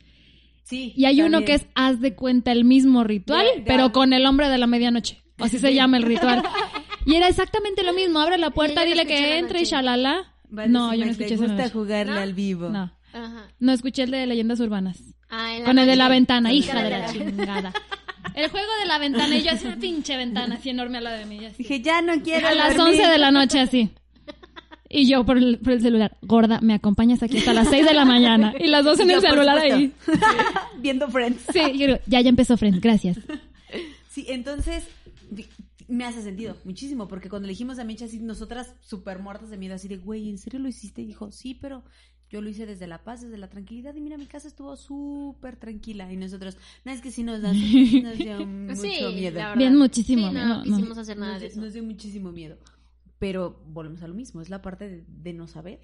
Sí. Y hay uno que es haz de cuenta el mismo ritual, pero con el hombre de la medianoche. Así se llama el ritual. Y era exactamente lo mismo. Abre la puerta, dile que entre y noche. shalala. No, yo no "Me escuché esa gusta noche". jugarle ¿No? al vivo. No. Ajá. No escuché el de leyendas urbanas. Ah, en Con el de la ventana, hija de la la- chingada. El juego de la ventana, y yo así una pinche ventana así enorme al lado de mí. así. Dije, ya no quiero A las dormir. 11 de la noche así. Y yo por el, por el celular, gorda, me acompañas aquí hasta las 6 de la mañana. Y las dos en el celular ahí. Viendo Friends. Sí, yo digo, ya, ya empezó Friends, gracias. Sí, entonces me hace sentido muchísimo, porque cuando elegimos a Micha, así nosotras súper muertas de miedo, así de, güey, ¿en serio lo hiciste? Y dijo, sí, pero yo lo hice desde la paz, desde la tranquilidad, y mira, mi casa estuvo súper tranquila. Y nosotros, no, es que sí nos da, nos dio mucho Sí, miedo. la. Bien, muchísimo. Sí, no, no, no. quisimos hacer nada Nos, de eso. nos dio muchísimo miedo. Pero volvemos a lo mismo, es la parte de, de no saber.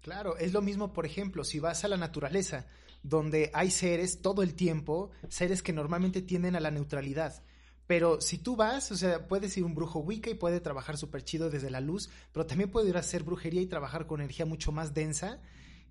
Claro, es lo mismo, por ejemplo, si vas a la naturaleza, donde hay seres todo el tiempo, seres que normalmente tienden a la neutralidad. Pero si tú vas, o sea, puedes ir un brujo Wicca y puede trabajar súper chido desde la luz, pero también puede ir a hacer brujería y trabajar con energía mucho más densa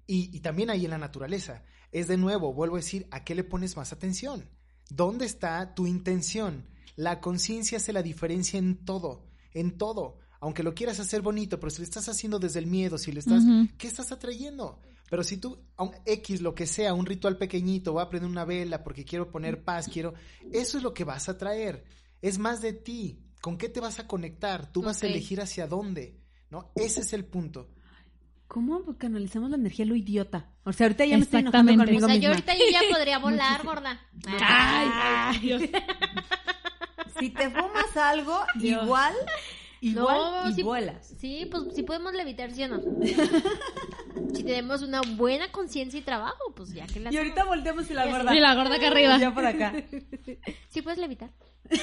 y, y también ahí en la naturaleza. Es de nuevo, vuelvo a decir, ¿a qué le pones más atención? ¿Dónde está tu intención? La conciencia hace la diferencia en todo, en todo. Aunque lo quieras hacer bonito, pero si lo estás haciendo desde el miedo, si le estás. ¿qué estás atrayendo? Pero si tú, a un X, lo que sea, un ritual pequeñito, voy a prender una vela porque quiero poner paz, quiero, eso es lo que vas a traer. Es más de ti. ¿Con qué te vas a conectar? Tú vas a elegir hacia dónde, ¿no? Ese es el punto. ¿Cómo canalizamos la energía lo idiota? O sea, ahorita ya me estoy enojando conmigo O sea, yo ahorita yo ya podría volar, gorda. Ay, Dios. Si te fumas algo, Dios. igual, igual No, y sí- vuelas. Sí, pues sí podemos levitar, ¿sí o no? si tenemos una buena conciencia y trabajo, pues ya que la Y ahorita volteamos y la gorda. Y la gorda acá arriba. Ya por acá. Sí puedes levitar.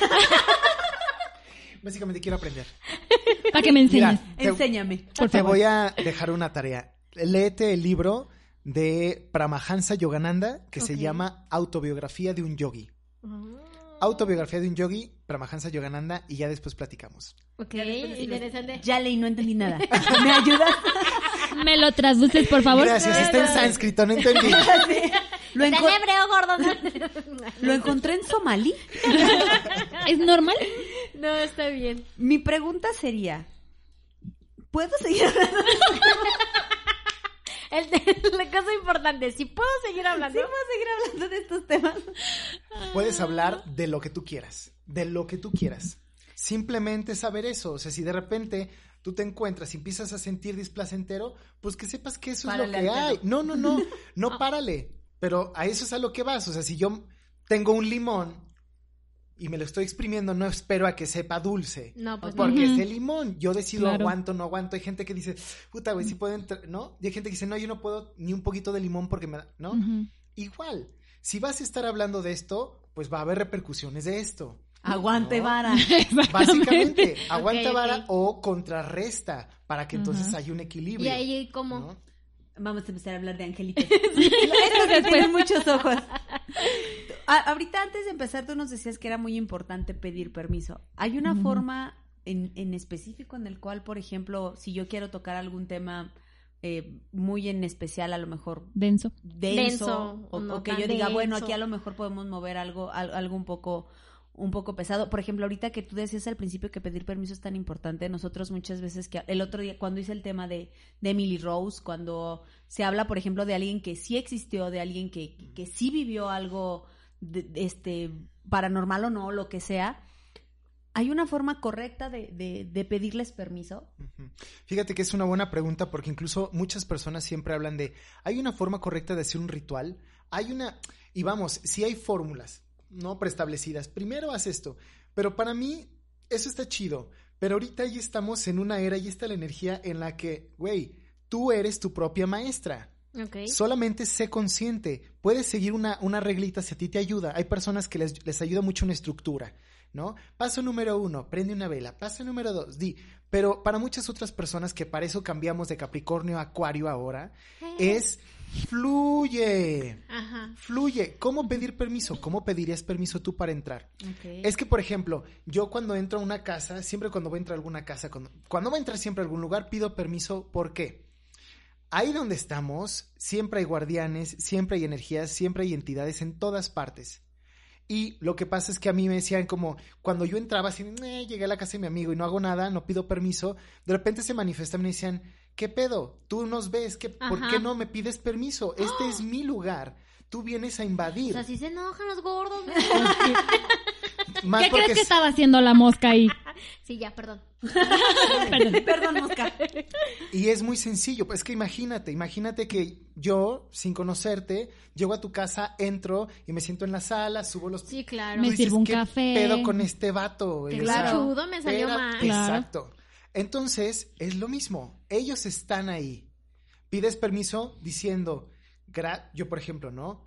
Básicamente quiero aprender. Para que me enseñes. Mira, te- Enséñame. Por te favor. voy a dejar una tarea. Léete el libro de Paramahansa Yogananda que se llama Autobiografía de un yogi. Autobiografía de un yogi, Paramahansa Yogananda, y ya después platicamos. Ok, interesante. Ya leí, no entendí nada. ¿Me ayudas? ¿Me lo traduces, por favor? Gracias, está en sánscrito, no entendí. Lo, Está enco- en hebreo, gordo. lo encontré en somalí. ¿Es normal? No, está bien. Mi pregunta sería, ¿puedo seguir hablando? El, la cosa importante, si puedo seguir hablando. ¿Sí puedo seguir hablando de estos temas? Puedes hablar de lo que tú quieras, de lo que tú quieras. Simplemente saber eso, o sea, si de repente tú te encuentras y empiezas a sentir displacentero, pues que sepas que eso Párale es lo que hay. No, no, no, no párale, pero a eso es a lo que vas, o sea, si yo tengo un limón y me lo estoy exprimiendo, no espero a que sepa dulce. No, pues Porque no. es de limón. Yo decido Claro. aguanto, no aguanto. Hay gente que dice, puta, güey, sí puedo entrar, ¿no? Y hay gente que dice, no, yo no puedo ni un poquito de limón porque me da, ¿no? Igual, si vas a estar hablando de esto, pues va a haber repercusiones de esto. Aguante, No. vara. Básicamente, aguanta vara o contrarresta para que entonces haya un equilibrio. ¿Y ahí cómo? ¿no? Vamos a empezar a hablar de angelitos. Estos que tienen muchos ojos. A- ahorita antes de empezar tú nos decías que era muy importante pedir permiso. ¿Hay una forma en, en específico en el cual, por ejemplo, si yo quiero tocar algún tema eh, muy en especial, a lo mejor Denso. denso, Denso, o, no o que yo diga, bueno, aquí a lo mejor podemos mover algo, al- algo un poco un poco pesado. Por ejemplo, ahorita que tú decías al principio que pedir permiso es tan importante, nosotros muchas veces que el otro día cuando hice el tema de, de Emily Rose, cuando se habla, por ejemplo, de alguien que sí existió, de alguien que, que sí vivió algo de- este paranormal o no, lo que sea, ¿hay una forma correcta de, de, de pedirles permiso? Fíjate que es una buena pregunta porque incluso muchas personas siempre hablan de, ¿hay una forma correcta de hacer un ritual? Hay una, y vamos, si hay fórmulas, no preestablecidas, primero haz esto, pero para mí eso está chido, pero ahorita ya estamos en una era y está la energía en la que, güey, tú eres tu propia maestra. Ok. Solamente sé consciente. Puedes seguir una, una reglita si a ti te ayuda. Hay personas que les, les ayuda mucho una estructura, ¿no? Paso número uno, prende una vela. Paso número dos, di. Pero para muchas otras personas que para eso cambiamos de Capricornio a Acuario ahora, es fluye. Ajá. Fluye. ¿Cómo pedir permiso? ¿Cómo pedirías permiso tú para entrar? Es que, por ejemplo, yo cuando entro a una casa, siempre cuando voy a entrar a alguna casa, cuando, cuando voy a entrar siempre a algún lugar, pido permiso. ¿Por qué? Ahí donde estamos, siempre hay guardianes, siempre hay energías, siempre hay entidades en todas partes. Y lo que pasa es que a mí me decían como, cuando yo entraba así, "Eh, llegué a la casa de mi amigo y no hago nada, no pido permiso, de repente se manifestan y me decían, ¿qué pedo? Tú nos ves, ¿qué, ¿por qué no me pides permiso? Este es mi lugar, tú vienes a O invadir. sea, si se enojan los gordos. ¿Qué crees que estaba haciendo la mosca ahí? Sí, ya, perdón. Perdón, mosca. Y es muy sencillo, pues que imagínate, imagínate que yo, sin conocerte, llego a tu casa, entro y me siento en la sala, subo los... Sí, claro. Me dices, sirvo un ¿qué café. pedo con este vato? güey?" Qué O claro. me salió mal. Claro. Exacto. Entonces, es lo mismo. Ellos están ahí. Pides permiso diciendo, yo por ejemplo, ¿no?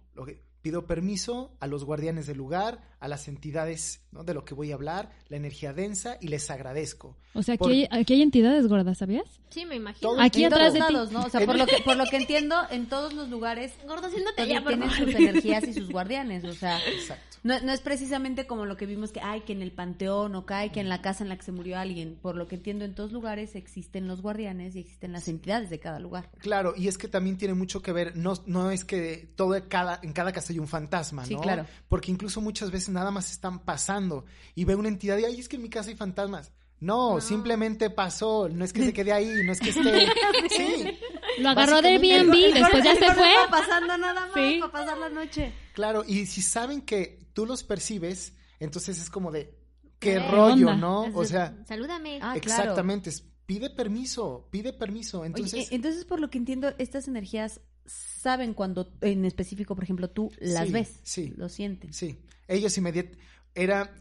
Pido permiso a los guardianes del lugar, a las entidades ¿no? de lo que voy a hablar, la energía densa y les agradezco. O sea, aquí, Por- hay, aquí hay entidades gordas, ¿sabías? Sí, me imagino. Todo- Aquí En atrás todos de ti. lados, ¿no? O sea, por lo que, por lo que entiendo, en todos los lugares Gordo, siéntate pues, ya, por tienen favor. sus energías y sus guardianes. O sea, Exacto. no, no es precisamente como lo que vimos que hay que en el panteón o que hay que en la casa en la que se murió alguien. Por lo que entiendo, en todos lugares existen los guardianes y existen las entidades de cada lugar. Claro, y es que también tiene mucho que ver, no, no es que todo cada, en cada casa hay un fantasma, ¿no? Sí, claro. Porque incluso muchas veces nada más están pasando y ve una entidad y, ay, es que en mi casa hay fantasmas. No, No. simplemente pasó, no es que se quede ahí, no es que esté... Sí, Lo agarró de Airbnb, El después ya el se fue. estaba pasando nada más Sí. para pasar la noche. claro, y si saben que tú los percibes, entonces es como de, qué rollo, onda. ¿no? O sea, Salúdame. Ah, exactamente, pide permiso, pide permiso. Entonces, eh, entonces, por lo que entiendo, estas energías saben cuando, en específico, por ejemplo, tú las Sí, ves. sí. Lo sienten. Sí, ellos inmediatamente. Era.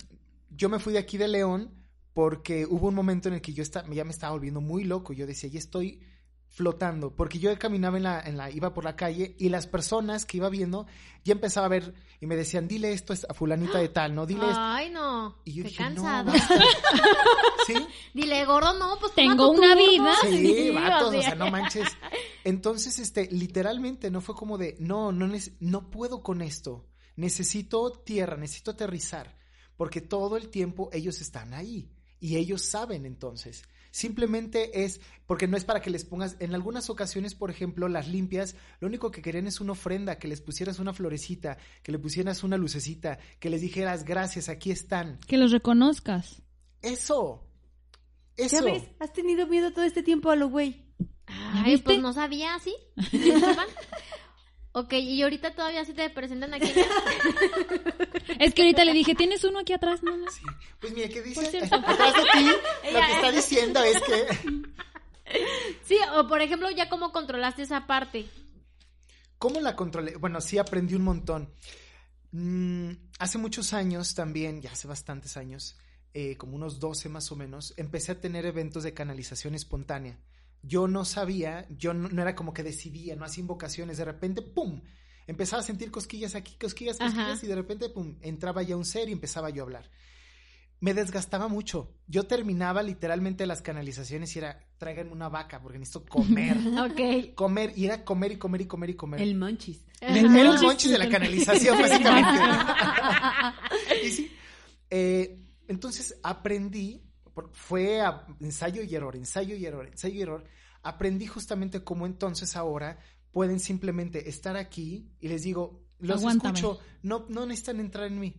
Yo me fui de aquí de León porque hubo un momento en el que yo esta- ya me estaba volviendo muy loco. Yo decía, ya estoy flotando. Porque yo caminaba en la, en la. iba por la calle y las personas que iba viendo ya empezaba a ver y me decían, dile esto a fulanita de tal, ¿no? Dile esto. Ay, no. Y yo Qué dije, cansado. no. ¿Sí? Dile, gordo, no, pues toma Tengo tu una turno. vida. Sí, vatos, o o sea, no manches. Entonces, este, literalmente, no fue como de, no, no, no puedo con esto. Necesito tierra, necesito aterrizar. Porque todo el tiempo ellos están ahí. Y ellos saben entonces. Simplemente es, porque no es para que les pongas, en algunas ocasiones, por ejemplo, las limpias, lo único que querían es una ofrenda, que les pusieras una florecita, que le pusieras una lucecita, que les dijeras gracias, aquí están. Que los reconozcas. Eso. ¿Ya Eso. ves? Has tenido miedo todo este tiempo a lo güey. Ay, viste? pues no sabía, ¿sí? ¿Disculpan? ok, y ahorita todavía sí te presentan aquí. Es que ahorita le dije, ¿tienes uno aquí atrás? No, no. Sí. Pues mira, ¿qué dice? Atrás de ti, lo que está diciendo es que... Sí, o por ejemplo, ya cómo controlaste esa parte. ¿Cómo la controlé? Bueno, sí aprendí un montón. Mm, hace muchos años también, ya hace bastantes años, eh, como unos 12 más o menos, empecé a tener eventos de canalización espontánea. Yo no sabía, yo no, no era como que decidía, no hacía invocaciones, de repente, ¡pum! Empezaba a sentir cosquillas aquí, cosquillas, cosquillas, Ajá. y de repente, ¡pum! Entraba ya un ser y empezaba yo a hablar. Me desgastaba mucho. Yo terminaba literalmente las canalizaciones y era, tráiganme una vaca porque necesito comer. Ok. comer, y era comer y comer y comer y comer. El monchis. El, era el monchis de la canalización, básicamente. y sí, eh, entonces aprendí, fue a ensayo y error, ensayo y error, ensayo y error. Aprendí justamente cómo entonces ahora pueden simplemente estar aquí y les digo, los Aguántame. escucho, no, no necesitan entrar en mí.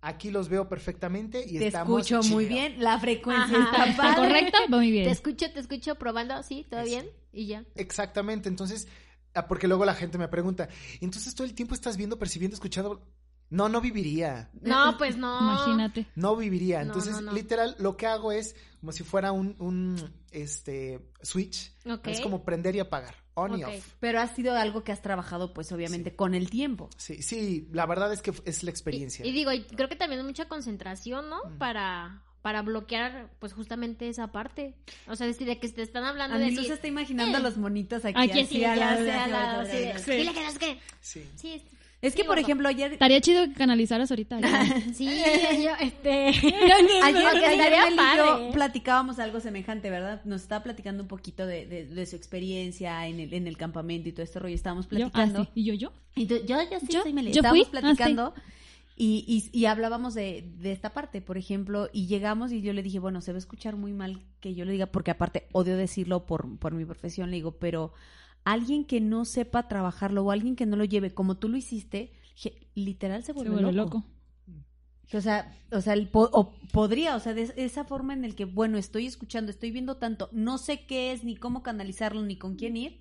Aquí los veo perfectamente y Te estamos escucho muy bien. La frecuencia Ajá. está ¿Está? Va muy Te bien. escucho, te escucho probando, sí, todo Eso. bien, y ya. Exactamente, entonces, ah, porque luego la gente me pregunta, entonces todo el tiempo estás viendo, percibiendo, escuchando. No, no viviría. No, pues no. Imagínate. No viviría. No, Entonces, no, no. literal, lo que hago es como si fuera un, un este switch. Ok. Es como prender y apagar. On y off. Pero ha sido algo que has trabajado, pues, obviamente, con el tiempo. Sí, sí, la verdad es que es la experiencia. Y, y digo, y creo que también mucha concentración, ¿no? Para para bloquear, pues justamente esa parte. O sea, decir de que te están hablando A de mí decir, se está imaginando a eh, los monitos aquí. Aquí así, sí, a la- a al la- "Sí, le quedas que Sí. Sí, es- que, Sí, por ejemplo, ayer... Estaría chido que canalizaras ahorita. ya. sí, yo, este... Ayer, ayer y yo platicábamos algo semejante, ¿verdad? Nos estaba platicando un poquito de, de- de su experiencia en el, en el campamento y todo este rollo. Estábamos Yo, ah, platicando. sí. ¿Y yo, yo? Y tú- yo, yo sí, ¿Yo? soy Meli. ¿Yo Estábamos fui? Ah, platicando y, y, y hablábamos de, de esta parte, por ejemplo, y llegamos y yo le dije, bueno, se va a escuchar muy mal que yo le diga, porque aparte odio decirlo por, por mi profesión, le digo, pero alguien que no sepa trabajarlo o alguien que no lo lleve como tú lo hiciste, literal se Se vuelve, loco. loco. O sea, o sea, el po- o podría, o sea, de esa forma en el que, bueno, estoy escuchando, estoy viendo tanto, no sé qué es, ni cómo canalizarlo, ni con quién ir.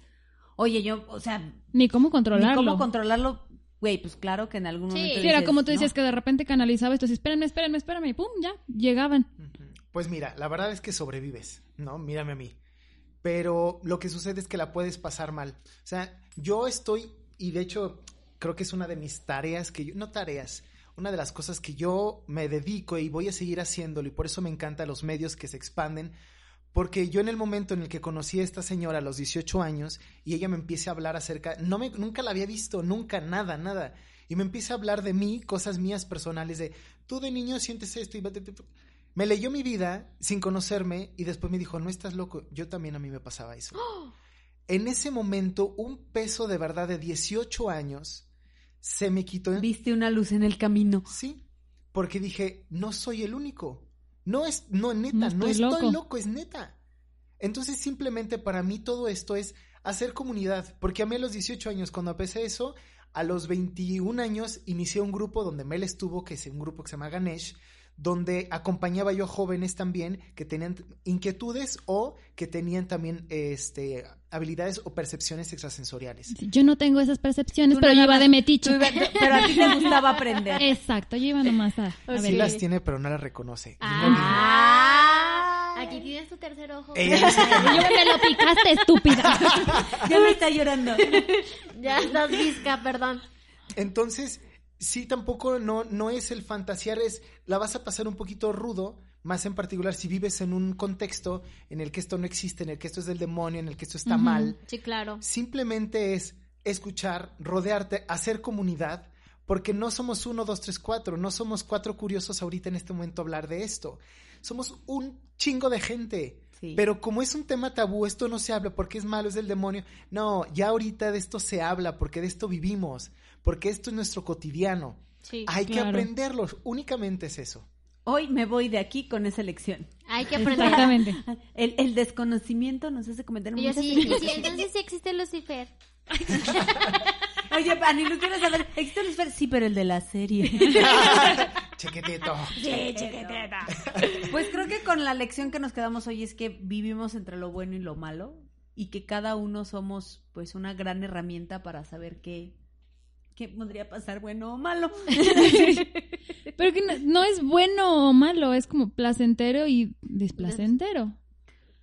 Oye, yo, o sea, Ni cómo ni controlarlo. cómo controlarlo. Güey, pues claro que en algún Sí. momento. Sí, era como tú decías ¿no? que de repente canalizaba esto, así, espérenme, espérenme, espérenme, y pum, ya, llegaban. Pues mira, la verdad es que sobrevives, ¿no? Mírame a mí. Pero lo que sucede es que la puedes pasar mal. O sea, yo estoy, y de hecho creo que es una de mis tareas que yo, no tareas, una de las cosas que yo me dedico y voy a seguir haciéndolo y por eso me encantan los medios que se expanden. Porque yo en el momento en el que conocí a esta señora a los 18 años y ella me empieza a hablar acerca, no me, nunca la había visto, nunca, nada, nada. Y me empieza a hablar de mí, cosas mías personales, de tú de niño sientes esto y... Me leyó mi vida sin conocerme y después me dijo, no estás loco, yo también a mí me pasaba eso. En ese momento, un peso de verdad de 18 años se me quitó. Viste una luz en el camino. Sí, porque dije, no soy el único. No es, no, neta, No estoy loco. loco. es neta. Entonces, simplemente para mí todo esto es hacer comunidad, porque a mí a los 18 años, cuando empecé eso, a los 21 años inicié un grupo donde Mel estuvo, que es un grupo que se llama Ganesh, donde acompañaba yo a jóvenes también que tenían inquietudes o que tenían también este, habilidades o percepciones extrasensoriales. Yo no tengo esas percepciones, Tú pero yo nada iba de metiche. iba- pero a ti te gustaba aprender. Exacto, yo iba nomás a, a Ok. Sí ver. las tiene, pero no las reconoce. Ah, aquí tienes tu tercer ojo. No. Yo me lo picaste, estúpida. Ya me está llorando. Ya estás visca, perdón. Entonces, sí, tampoco no, no es el fantasear, es la vas a pasar un poquito rudo, más en particular si vives en un contexto en el que esto no existe, en el que esto es del demonio, en el que esto está mal. Sí, claro. Simplemente es escuchar, rodearte, hacer comunidad, porque no somos uno, dos, tres, cuatro, no somos cuatro curiosos ahorita en este momento a hablar de esto. Somos un chingo de gente. Sí. Pero como es un tema tabú, esto no se habla porque es malo, es del demonio. No, ya ahorita de esto se habla porque de esto vivimos, porque esto es nuestro cotidiano. Sí. Hay que aprenderlo, únicamente es eso. Hoy me voy de aquí con esa lección. Hay que aprender. Exactamente. El, el desconocimiento nos hace cometer muchas sí, sí, entonces sí existe Lucifer. Oye, Ani, quiero saber, ¿existe Lucifer? Sí, pero el de la serie. Chequetito. Pues creo que con la lección que nos quedamos hoy es que vivimos entre lo bueno y lo malo y que cada uno somos pues una gran herramienta para saber qué, qué podría pasar bueno o malo. Pero que no, no es bueno o malo, es como placentero y displacentero.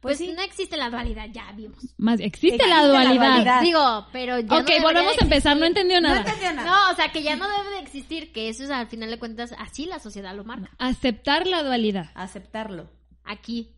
Pues, sí. no existe la dualidad, ya vimos. Más existe, Existe la la dualidad. Digo, pero ya. no ok, debería volvemos a empezar, no entendió No nada. entendió nada. No, o sea, que ya no debe de existir, que eso es al final de cuentas, así la sociedad lo marca. Aceptar la dualidad. Aceptarlo. Aquí,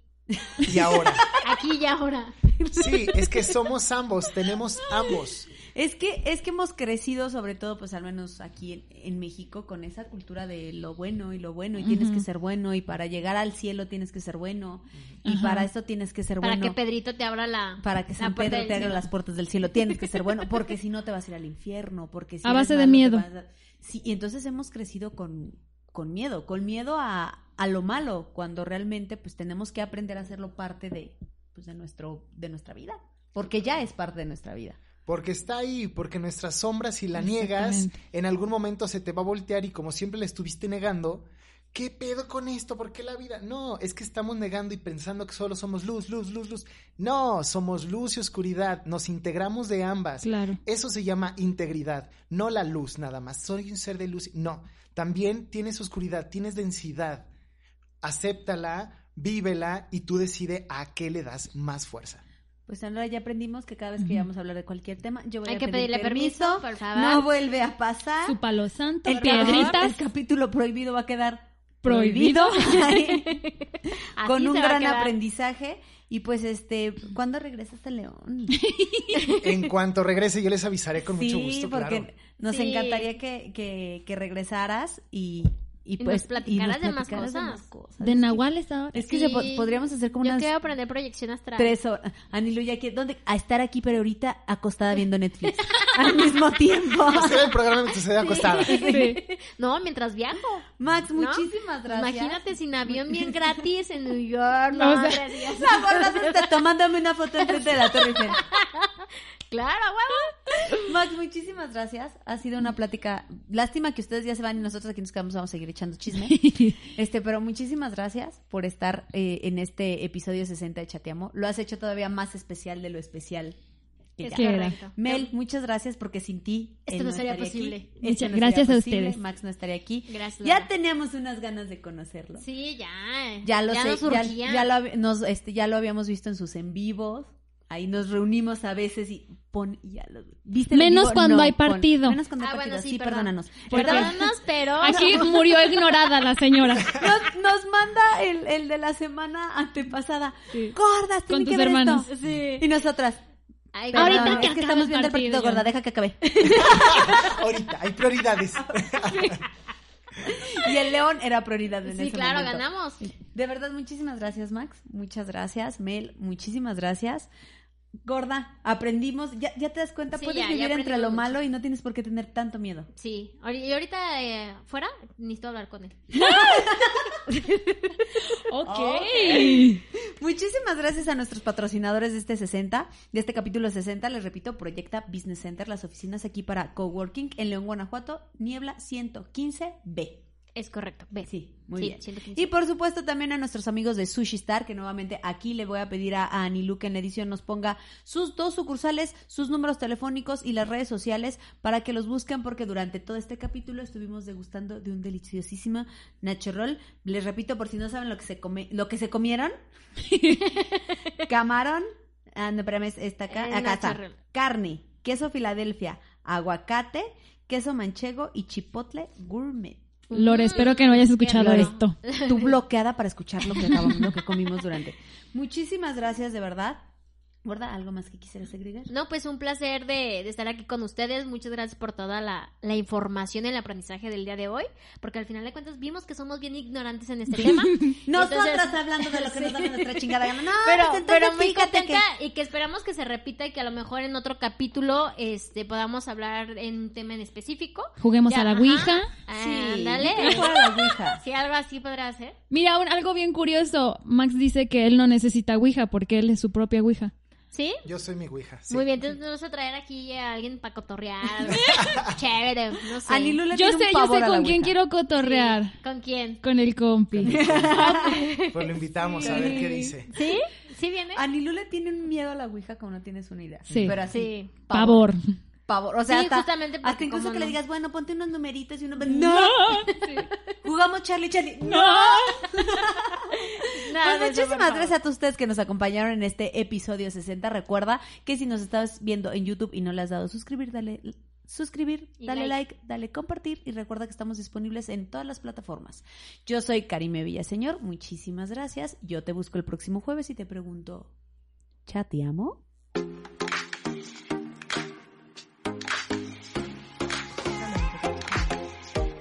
Y ahora, aquí y ahora. sí, es que somos ambos, tenemos ambos. Es que, es que hemos crecido, sobre todo, pues al menos aquí en, en México, con esa cultura de lo bueno y lo bueno, y tienes que ser bueno, y para llegar al cielo tienes que ser bueno, y para esto tienes que ser Para bueno. que Pedrito te abra la. para que San Pedro te abra las puertas del cielo, tienes que ser bueno, porque si no te vas a ir al infierno, porque si A base de malo, miedo. a- Sí, y entonces hemos crecido con, con miedo, con miedo a, a lo malo, cuando realmente pues tenemos que aprender a hacerlo parte de, pues, de, nuestro, de nuestra vida, porque ya es parte de nuestra vida. Porque está ahí, porque nuestra sombra, si la niegas, en algún momento se te va a voltear y como siempre le estuviste negando, ¿qué pedo con esto? ¿Por qué la vida? No, es que estamos negando y pensando que solo somos luz, luz, luz, luz. No, somos luz y oscuridad, nos integramos de ambas. Claro. Eso se llama integridad, no la luz nada más. Soy un ser de luz. No, también tienes oscuridad, tienes densidad. Acéptala, vívela y tú decide a qué le das más fuerza. Pues ahora ya aprendimos que cada vez que vamos a hablar de cualquier tema, yo voy Hay a que pedir pedirle permiso, por favor. No vuelve a pasar. Su palo santo, el, piedritas. capítulo- el capítulo prohibido va a quedar Prohibido. Con un gran aprendizaje. Y pues, este, ¿cuándo regresas a León? En cuanto regrese, yo les avisaré con mucho gusto. porque claro. nos Sí. encantaría que, que, que regresaras y, y, Y nos pues platicaras de más cosas. cosas. De Nahuales ahora. Es que Sí. se po- podríamos hacer como Yo unas quiero aprender proyección astral. tres horas. Anilu, ya que, ¿dónde? A estar aquí, pero ahorita acostada viendo Netflix. al mismo tiempo. Hacer el programa mientras se acostada. No, mientras viajo. Max, ¿no? muchísimas gracias. Imagínate sin avión bien gratis en New York. O No, sea- hombre, Dios. La está tomándome una foto enfrente de la Torre Eiffel. Claro, huevo. Max, muchísimas gracias. Ha sido una plática. Lástima que ustedes ya se van y nosotros aquí nos quedamos, vamos a seguir echando chisme. Este, pero muchísimas gracias por estar eh, en este episodio 60 de Chateamo. Lo has hecho todavía más especial de lo especial. que Es ya. Mel, muchas gracias porque sin ti Esto él no sería posible. aquí. Muchas Esto no gracias sería a posible. ustedes. Max no estaría aquí. Gracias, Ya Laura. teníamos unas ganas de conocerlo. Sí, ya. Ya lo sé, nos ya, lo, nos, este, ya lo habíamos visto en sus en vivos. Ahí nos reunimos a veces y pon y ya lo ¿Viste Menos cuando No, hay pon. partido. Menos cuando hay Ah, bueno, partido. sí, sí, perdón. perdónanos. Perdónanos, pero... Aquí murió ignorada la señora. Nos, nos manda el, el de la semana antepasada. Sí. Gordas, Con tus que ver hermanos. esto. Sí. Y nosotras. Ay, Ahorita que es que acabe estamos viendo el partido, gorda, deja que acabe. Ahorita, hay prioridades. Y el león era prioridad en Sí, ese claro, momento. ganamos. De verdad, muchísimas gracias, Max. Muchas gracias, Mel. Muchísimas gracias. Gorda, aprendimos. Ya, ya te das cuenta, Sí, puedes ya, ya vivir entre lo malo y no tienes por qué tener tanto miedo. Sí. Y ahorita, eh, fuera, necesito hablar con él. Ok. Muchísimas gracias a nuestros patrocinadores de este 60, de este capítulo 60. Les repito, Proyecta Business Center, las oficinas aquí para Coworking en León, Guanajuato, Niebla 115B. Es correcto. Ve. Sí, muy Sí, bien. 115. Y por supuesto también a nuestros amigos de Sushi Star, que nuevamente aquí le voy a pedir a, a Anilu que en la edición nos ponga sus dos sucursales, sus números telefónicos y las redes sociales para que los busquen porque durante todo este capítulo estuvimos degustando de un deliciosísimo Nacho Roll. Les repito por si no saben lo que se come, lo que se comieron. Camarón, ah, no, espérame, es- está acá, Eh, acá está. Carne, queso Filadelfia, aguacate, queso manchego y chipotle gourmet. Lore, espero que no hayas escuchado Lore. esto. Tú bloqueada para escuchar lo que acabamos, lo que comimos durante. Muchísimas gracias, de verdad. ¿Verdad? ¿Algo más que quisieras agregar? No, pues un placer de, de estar aquí con ustedes. Muchas gracias por toda la, la información y el aprendizaje del día de hoy. Porque al final de cuentas vimos que somos bien ignorantes en este tema. Nosotras Entonces- hablando de lo que nos da nuestra chingada gana. No, pero, pues entonces pero muy fíjate contenta y que esperamos que se repita y que a lo mejor en otro capítulo este podamos hablar en un tema en específico. Juguemos Ya, a la ajá. Ouija. Ah, Sí, a la Ouija. Sí, algo así podrá ser. Mira, un- algo bien curioso. Max dice que él no necesita Ouija porque él es su propia Ouija. ¿Sí? Yo soy mi ouija. sí. Muy bien, entonces vamos a traer aquí a alguien para cotorrear. Chévere, no sé. Anilu le Yo tiene un sé, yo pavor sé a la con quién Ouija. quiero cotorrear. ¿Con quién? Con el compi. Pues lo invitamos a ver qué dice. ¿Sí? ¿Sí viene? Anilu le tiene un miedo a la Ouija como no tienes una idea. Sí. Pero así. Sí. Pavor. Pavor. O sea, Sí, hasta, justamente hasta incluso que le digas, bueno, ponte unos numeritos y uno... No. Jugamos Charlie Charlie. No. Nada Pues muchísimas gracias a todos ustedes que nos acompañaron en este episodio 60. Recuerda que si nos estás viendo en YouTube y no le has dado suscribir, dale suscribir, Y dale like. like. dale compartir y recuerda que estamos disponibles en todas las plataformas. Yo soy Karime Villaseñor, muchísimas gracias. Yo te busco el próximo jueves y te pregunto, ¿chateamo?